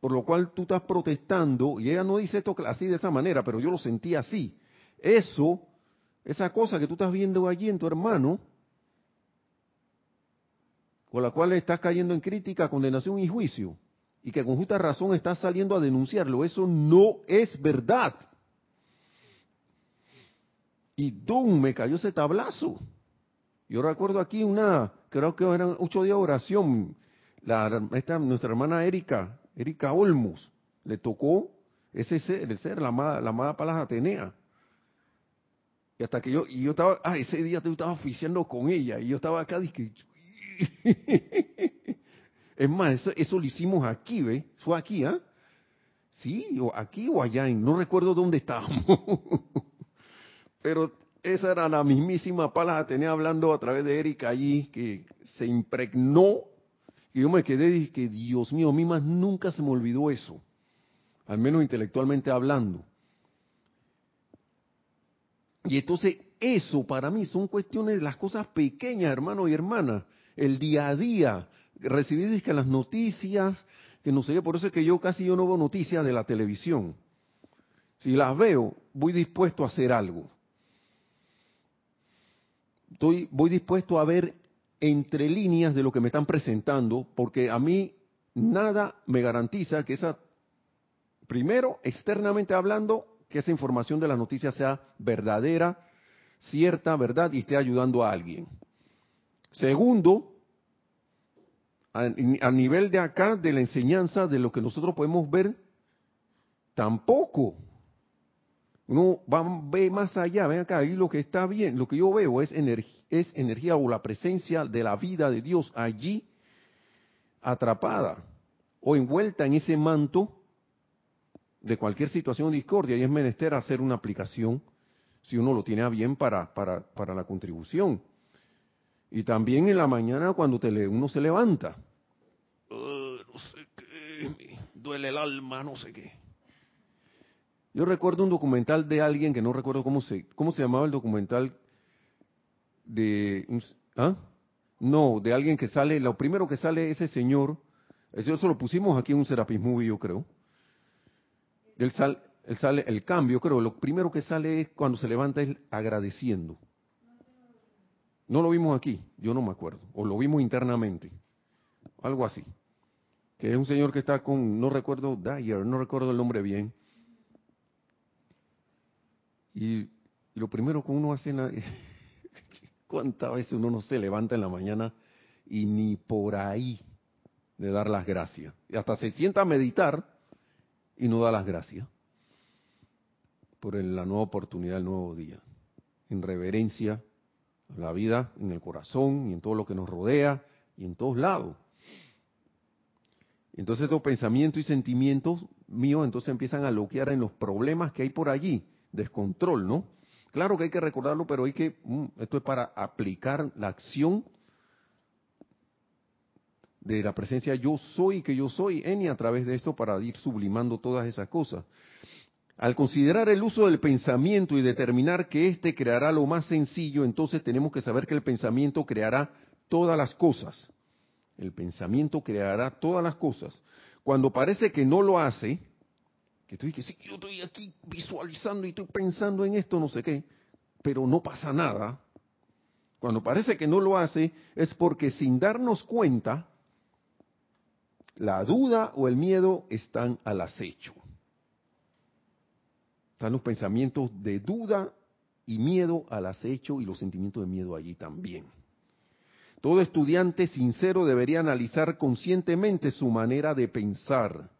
por lo cual tú estás protestando, y ella no dice esto así de esa manera, pero yo lo sentí así. Eso, esa cosa que tú estás viendo allí en tu hermano, con la cual estás cayendo en crítica, condenación y juicio, y que con justa razón estás saliendo a denunciarlo, eso no es verdad. Y ¡dum! me cayó ese tablazo. Yo recuerdo aquí una, creo que eran ocho días de oración, la, esta, nuestra hermana Erika Erika Olmos, le tocó ese ser, el ser, la amada, la amada Palas Atenea. Y hasta que yo, y yo estaba, ah, ese día yo estaba oficiando con ella, y yo estaba acá, dije, es más, eso, lo hicimos aquí, ¿ve? Fue aquí, ¿ah? Sí, o aquí o allá, no recuerdo dónde estábamos. Pero esa era la mismísima Palas Atenea hablando a través de Erika allí, que se impregnó y yo me quedé y que Dios mío, a mí más nunca se me olvidó eso, al menos intelectualmente hablando. Y entonces eso para mí son cuestiones de las cosas pequeñas, hermano y hermana, el día a día, recibir que las noticias, que no sé, por eso es que yo casi yo no veo noticias de la televisión. Si las veo, voy dispuesto a hacer algo. Estoy, voy dispuesto a ver entre líneas de lo que me están presentando, porque a mí nada me garantiza que esa, primero, externamente hablando, que esa información de la noticia sea verdadera, cierta, verdad, y esté ayudando a alguien. Segundo, a, a nivel de acá, de la enseñanza, de lo que nosotros podemos ver, tampoco uno va, ve más allá, ven acá, ahí lo que está bien, lo que yo veo es, es energía o la presencia de la vida de Dios allí atrapada o envuelta en ese manto de cualquier situación de discordia y es menester hacer una aplicación si uno lo tiene a bien para, para, para la contribución. Y también en la mañana cuando te uno se levanta. no sé qué, duele el alma, no sé qué. Yo recuerdo un documental de alguien que no recuerdo cómo se, cómo se llamaba el documental de, ¿ah? No, de alguien que sale, lo primero que sale ese señor, eso lo pusimos aquí en un Serapis Movie, yo creo. Él, él sale, el cambio, creo, lo primero que sale es cuando se levanta es agradeciendo. No lo vimos aquí, yo no me acuerdo, o lo vimos internamente, algo así. Que es un señor que está con, no recuerdo, Dyer, no recuerdo el nombre bien. Y, lo primero que uno hace, ¿cuántas veces uno no se levanta en la mañana y ni por ahí de dar las gracias? Y hasta se sienta a meditar y no da las gracias por la nueva oportunidad, el nuevo día, en reverencia la vida en el corazón y en todo lo que nos rodea y en todos lados. Entonces estos pensamientos y sentimientos míos entonces empiezan a bloquear en los problemas que hay por allí, descontrol, ¿no? Claro que hay que recordarlo, pero hay que, mm, esto es para aplicar la acción de la presencia yo soy que yo soy en y a través de esto para ir sublimando todas esas cosas. Al considerar el uso del pensamiento y determinar que éste creará lo más sencillo, entonces tenemos que saber que el pensamiento creará todas las cosas. El pensamiento creará todas las cosas. Cuando parece que no lo hace, que estoy que sí, yo estoy aquí visualizando y estoy pensando en esto, no sé qué, pero no pasa nada. Cuando parece que no lo hace, es porque sin darnos cuenta, la duda o el miedo están al acecho. Están los pensamientos de duda y miedo al acecho y los sentimientos de miedo allí también. Todo estudiante sincero debería analizar conscientemente su manera de pensar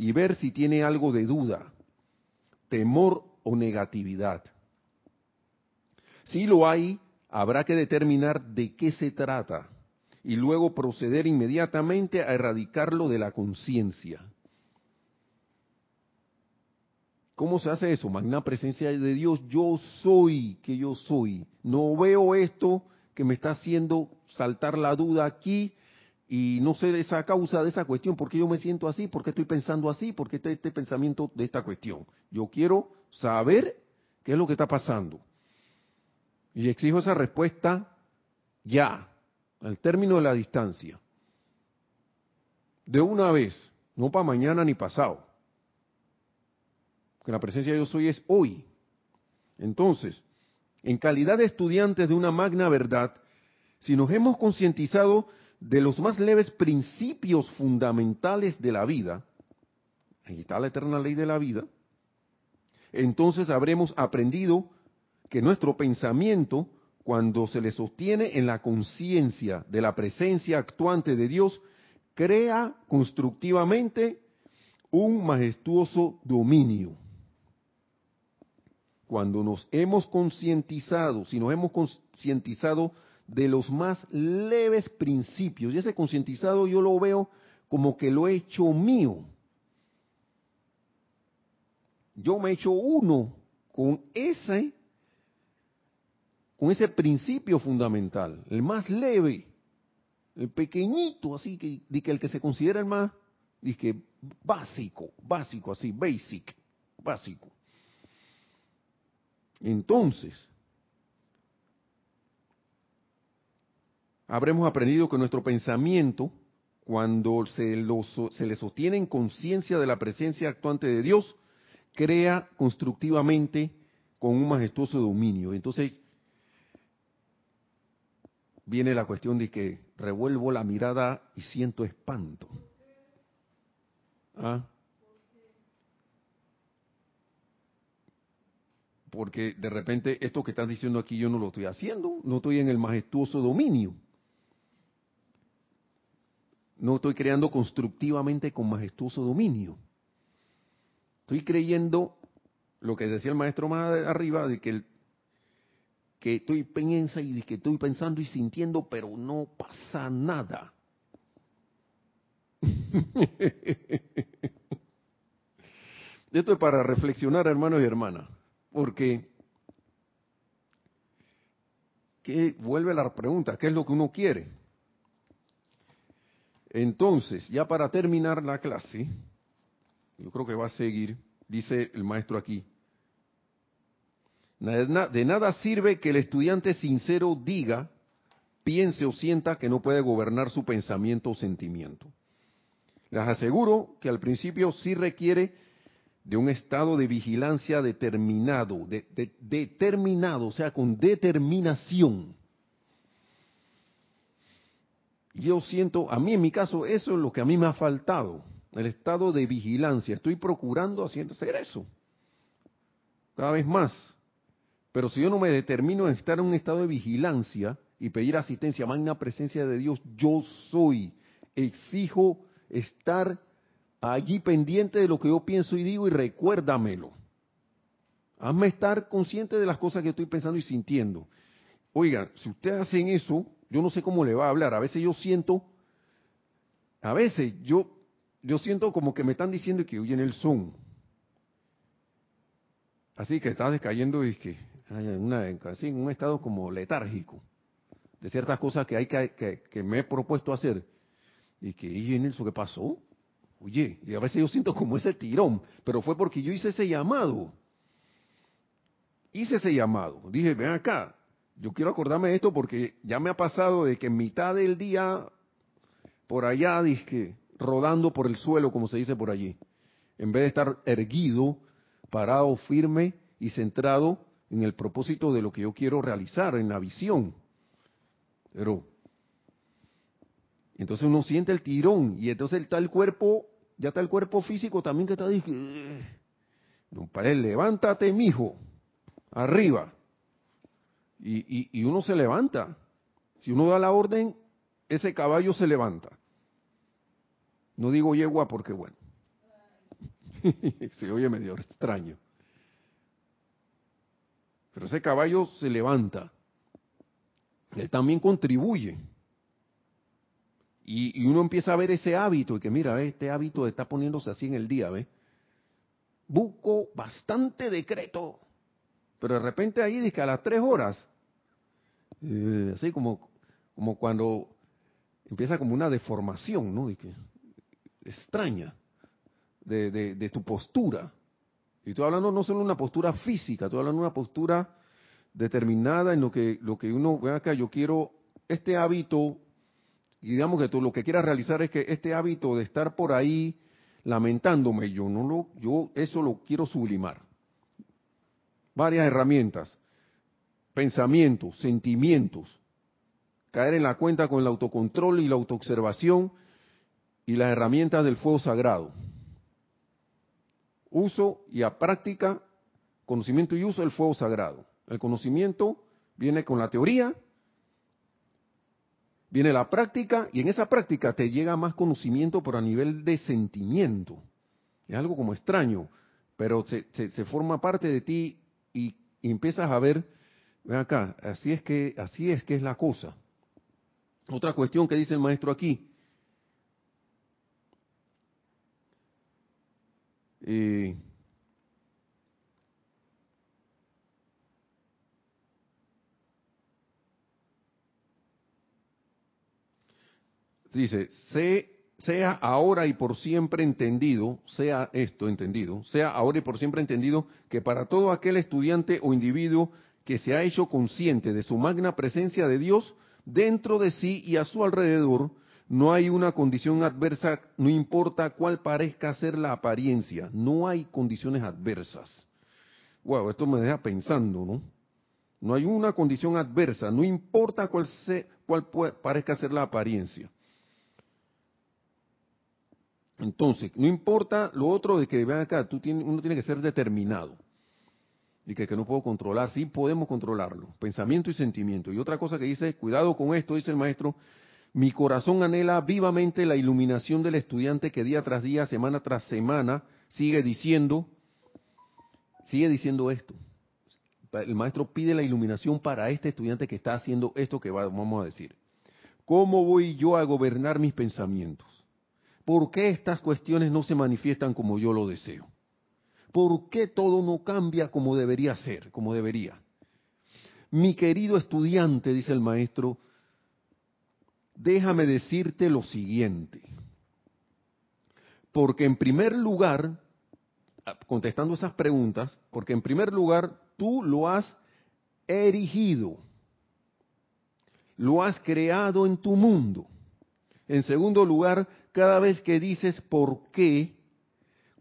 y ver si tiene algo de duda, temor o negatividad. Si lo hay, habrá que determinar de qué se trata y luego proceder inmediatamente a erradicarlo de la conciencia. ¿Cómo se hace eso? Magna presencia de Dios, yo soy que yo soy. No veo esto que me está haciendo saltar la duda aquí y no sé de esa causa de esa cuestión, por qué yo me siento así, por qué estoy pensando así, por qué este, este pensamiento de esta cuestión. Yo quiero saber qué es lo que está pasando. Y exijo esa respuesta ya, al término de la distancia. De una vez, no para mañana ni pasado que la presencia de yo soy es hoy. Entonces, en calidad de estudiantes de una magna verdad, si nos hemos concientizado de los más leves principios fundamentales de la vida, ahí está la eterna ley de la vida, entonces habremos aprendido que nuestro pensamiento, cuando se le sostiene en la conciencia de la presencia actuante de Dios, crea constructivamente un majestuoso dominio. Cuando nos hemos concientizado, si nos hemos concientizado de los más leves principios, y ese concientizado yo lo veo como que lo he hecho mío. Yo me he hecho uno con ese, con ese principio fundamental, el más leve, el pequeñito, así que, el que se considera el más, que básico, básico, así, basic, básico. Entonces, habremos aprendido que nuestro pensamiento, cuando se, se le sostiene en conciencia de la presencia actuante de Dios, crea constructivamente con un majestuoso dominio. Entonces, viene la cuestión de que revuelvo la mirada y siento espanto. ¿Ah? porque de repente esto que estás diciendo aquí yo no lo estoy haciendo, no estoy en el majestuoso dominio. No estoy creando constructivamente con majestuoso dominio. Estoy creyendo lo que decía el maestro más arriba, de que, que estoy pensando y que estoy pensando y sintiendo, pero no pasa nada. Esto es para reflexionar, hermanos y hermanas. Porque que vuelve la pregunta, ¿qué es lo que uno quiere? Entonces, ya para terminar la clase, yo creo que va a seguir, dice el maestro aquí. De nada sirve que el estudiante sincero diga, piense o sienta que no puede gobernar su pensamiento o sentimiento. Les aseguro que al principio sí requiere de un estado de vigilancia determinado, determinado, o sea, con determinación. Yo siento, a mí en mi caso, eso es lo que a mí me ha faltado, el estado de vigilancia. Estoy procurando hacer eso, cada vez más. Pero si yo no me determino en estar en un estado de vigilancia y pedir asistencia, magna presencia de Dios, yo soy, exijo estar allí pendiente de lo que yo pienso y digo y recuérdamelo. Hazme estar consciente de las cosas que estoy pensando y sintiendo. Oiga, si ustedes hacen eso, yo no sé cómo le va a hablar. A veces yo siento, a veces yo, yo siento como que me están diciendo que en el son. Así que está descayendo y que en, así, un estado como letárgico de ciertas cosas que hay que, que, me he propuesto hacer. Y que, ¿y en eso qué pasó? Oye, y a veces yo siento como ese tirón, pero fue porque yo hice ese llamado. Hice ese llamado. Dije, ven acá, yo quiero acordarme de esto porque ya me ha pasado de que en mitad del día, por allá, dije, rodando por el suelo, como se dice por allí, en vez de estar erguido, parado, firme y centrado en el propósito de lo que yo quiero realizar, en la visión. Pero entonces uno siente el tirón y entonces está el cuerpo, ya está el cuerpo físico también que está diciendo, no, para él, levántate, mijo, arriba. Y, uno se levanta. Si uno da la orden, ese caballo se levanta. No digo yegua porque, bueno, se oye medio extraño. Pero ese caballo se levanta. Él también contribuye. Y, uno empieza a ver ese hábito, y que mira, este hábito está poniéndose así en el día, ¿ves? Busco bastante decreto, pero de repente ahí dice que a las tres horas, eh, así como, como cuando empieza como una deformación, ¿no? que, extraña de, de, tu postura. Y estoy hablando no solo de una postura física, estoy hablando de una postura determinada en lo que, lo que uno, ve acá, yo quiero este hábito y digamos que tú lo que quieras realizar es que este hábito de estar por ahí lamentándome, yo no lo, yo eso lo quiero sublimar. Varias herramientas, pensamientos, sentimientos, caer en la cuenta con el autocontrol y la autoobservación y las herramientas del fuego sagrado. Uso y a práctica, conocimiento y uso del fuego sagrado. El conocimiento viene con la teoría Viene la práctica y en esa práctica te llega más conocimiento por a nivel de sentimiento. Es algo como extraño, pero se, se, forma parte de ti y, empiezas a ver, ven acá, así es que así es que es la cosa. Otra cuestión que dice el maestro aquí. Eh, dice, sea ahora y por siempre entendido, sea esto entendido, sea ahora y por siempre entendido que para todo aquel estudiante o individuo que se ha hecho consciente de su magna presencia de Dios dentro de sí y a su alrededor, no hay una condición adversa, no importa cuál parezca ser la apariencia, no hay condiciones adversas. Wow, esto me deja pensando, ¿no? No hay una condición adversa, no importa cuál, cuál parezca ser la apariencia. Entonces, no importa lo otro de que vean acá, tú uno tiene que ser determinado. Y que, no puedo controlar, sí podemos controlarlo, pensamiento y sentimiento. Y otra cosa que dice, cuidado con esto, dice el maestro, mi corazón anhela vivamente la iluminación del estudiante que día tras día, semana tras semana, sigue diciendo, sigue diciendo esto. El maestro pide la iluminación para este estudiante que está haciendo esto que vamos a decir. ¿Cómo voy yo a gobernar mis pensamientos? ¿Por qué estas cuestiones no se manifiestan como yo lo deseo? ¿Por qué todo no cambia como debería ser, como debería? Mi querido estudiante, dice el maestro, déjame decirte lo siguiente. Porque en primer lugar, contestando esas preguntas, porque en primer lugar tú lo has erigido, lo has creado en tu mundo. En segundo lugar, cada vez que dices por qué,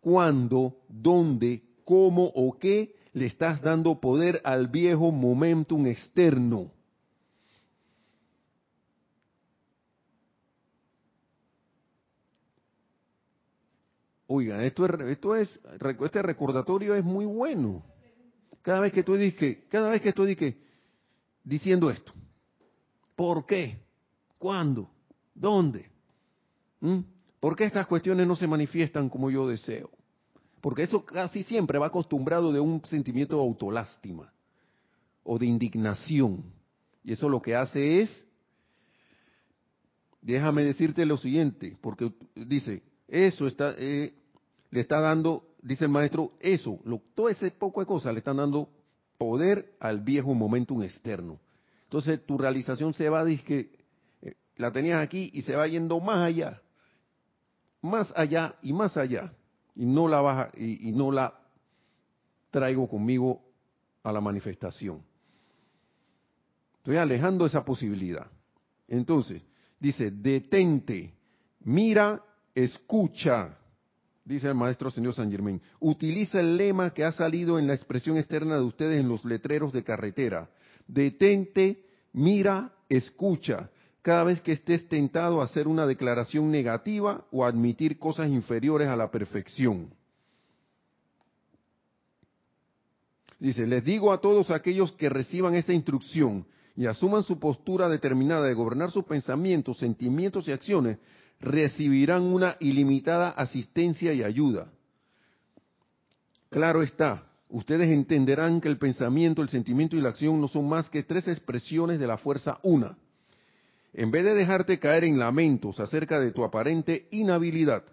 cuándo, dónde, cómo o qué, le estás dando poder al viejo momentum externo. Oigan, esto es, esto es, este recordatorio es muy bueno. Cada vez que tú dices, cada vez que tú dices, diciendo esto, ¿por qué? ¿Cuándo? ¿Dónde? ¿Mm? ¿Por qué estas cuestiones no se manifiestan como yo deseo? Porque eso casi siempre va acostumbrado de un sentimiento de autolástima o de indignación. Y eso lo que hace es, déjame decirte lo siguiente, porque dice, eso está, eh, le está dando, dice el maestro, eso, lo, todo ese poco de cosas le están dando poder al viejo momentum externo. Entonces tu realización se va, dice que eh, la tenías aquí y se va yendo más allá, más allá y más allá. Y no la baja, y, no la traigo conmigo a la manifestación. Estoy alejando esa posibilidad. Entonces, dice, detente, mira, escucha dice el maestro señor San Germain, utiliza el lema que ha salido en la expresión externa de ustedes en los letreros de carretera. Detente, mira, escucha. Cada vez que estés tentado a hacer una declaración negativa o admitir cosas inferiores a la perfección. Dice, les digo a todos aquellos que reciban esta instrucción y asuman su postura determinada de gobernar sus pensamientos, sentimientos y acciones, recibirán una ilimitada asistencia y ayuda. Claro está, ustedes entenderán que el pensamiento, el sentimiento y la acción no son más que tres expresiones de la fuerza una. En vez de dejarte caer en lamentos acerca de tu aparente inhabilidad,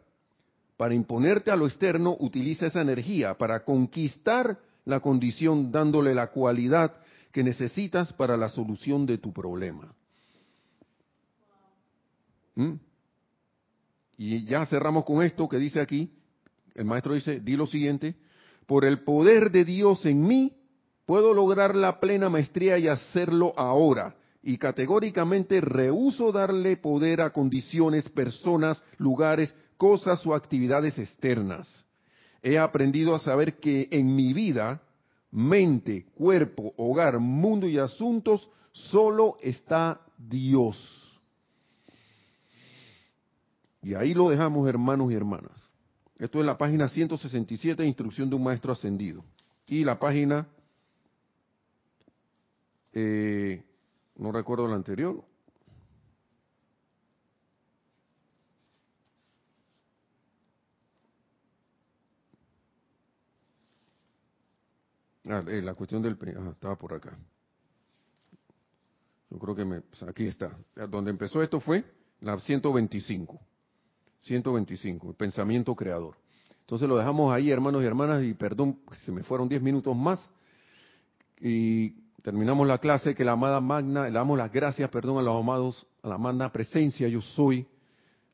para imponerte a lo externo, utiliza esa energía para conquistar la condición dándole la cualidad que necesitas para la solución de tu problema. ¿Mm? Y ya cerramos con esto que dice aquí, el maestro dice, di lo siguiente, por el poder de Dios en mí, puedo lograr la plena maestría y hacerlo ahora. Y categóricamente rehuso darle poder a condiciones, personas, lugares, cosas o actividades externas. He aprendido a saber que en mi vida, mente, cuerpo, hogar, mundo y asuntos, solo está Dios. Y ahí lo dejamos, hermanos y hermanas. Esto es la página 167, Instrucción de un Maestro Ascendido. Y la página, eh, no recuerdo la anterior. Ah, eh, la cuestión del... estaba por acá. Yo creo que me, pues, aquí está. Donde empezó esto fue la 125. 125, el pensamiento creador. Entonces lo dejamos ahí, hermanos y hermanas, y perdón, se me fueron 10 minutos más. Y terminamos la clase que la amada magna, le damos las gracias, perdón, a los amados, a la magna presencia yo soy,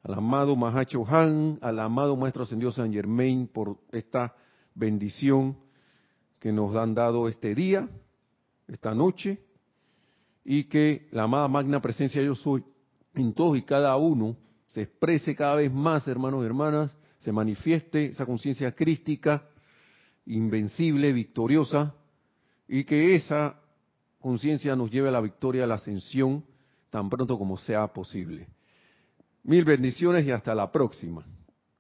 al amado Mahacho Han, al amado Maestro Ascendido San Germain por esta bendición que nos han dado este día, esta noche, y que la amada magna presencia yo soy en todos y cada uno se exprese cada vez más, hermanos y hermanas, se manifieste esa conciencia crística, invencible, victoriosa, y que esa conciencia nos lleve a la victoria, a la ascensión, tan pronto como sea posible. Mil bendiciones y hasta la próxima.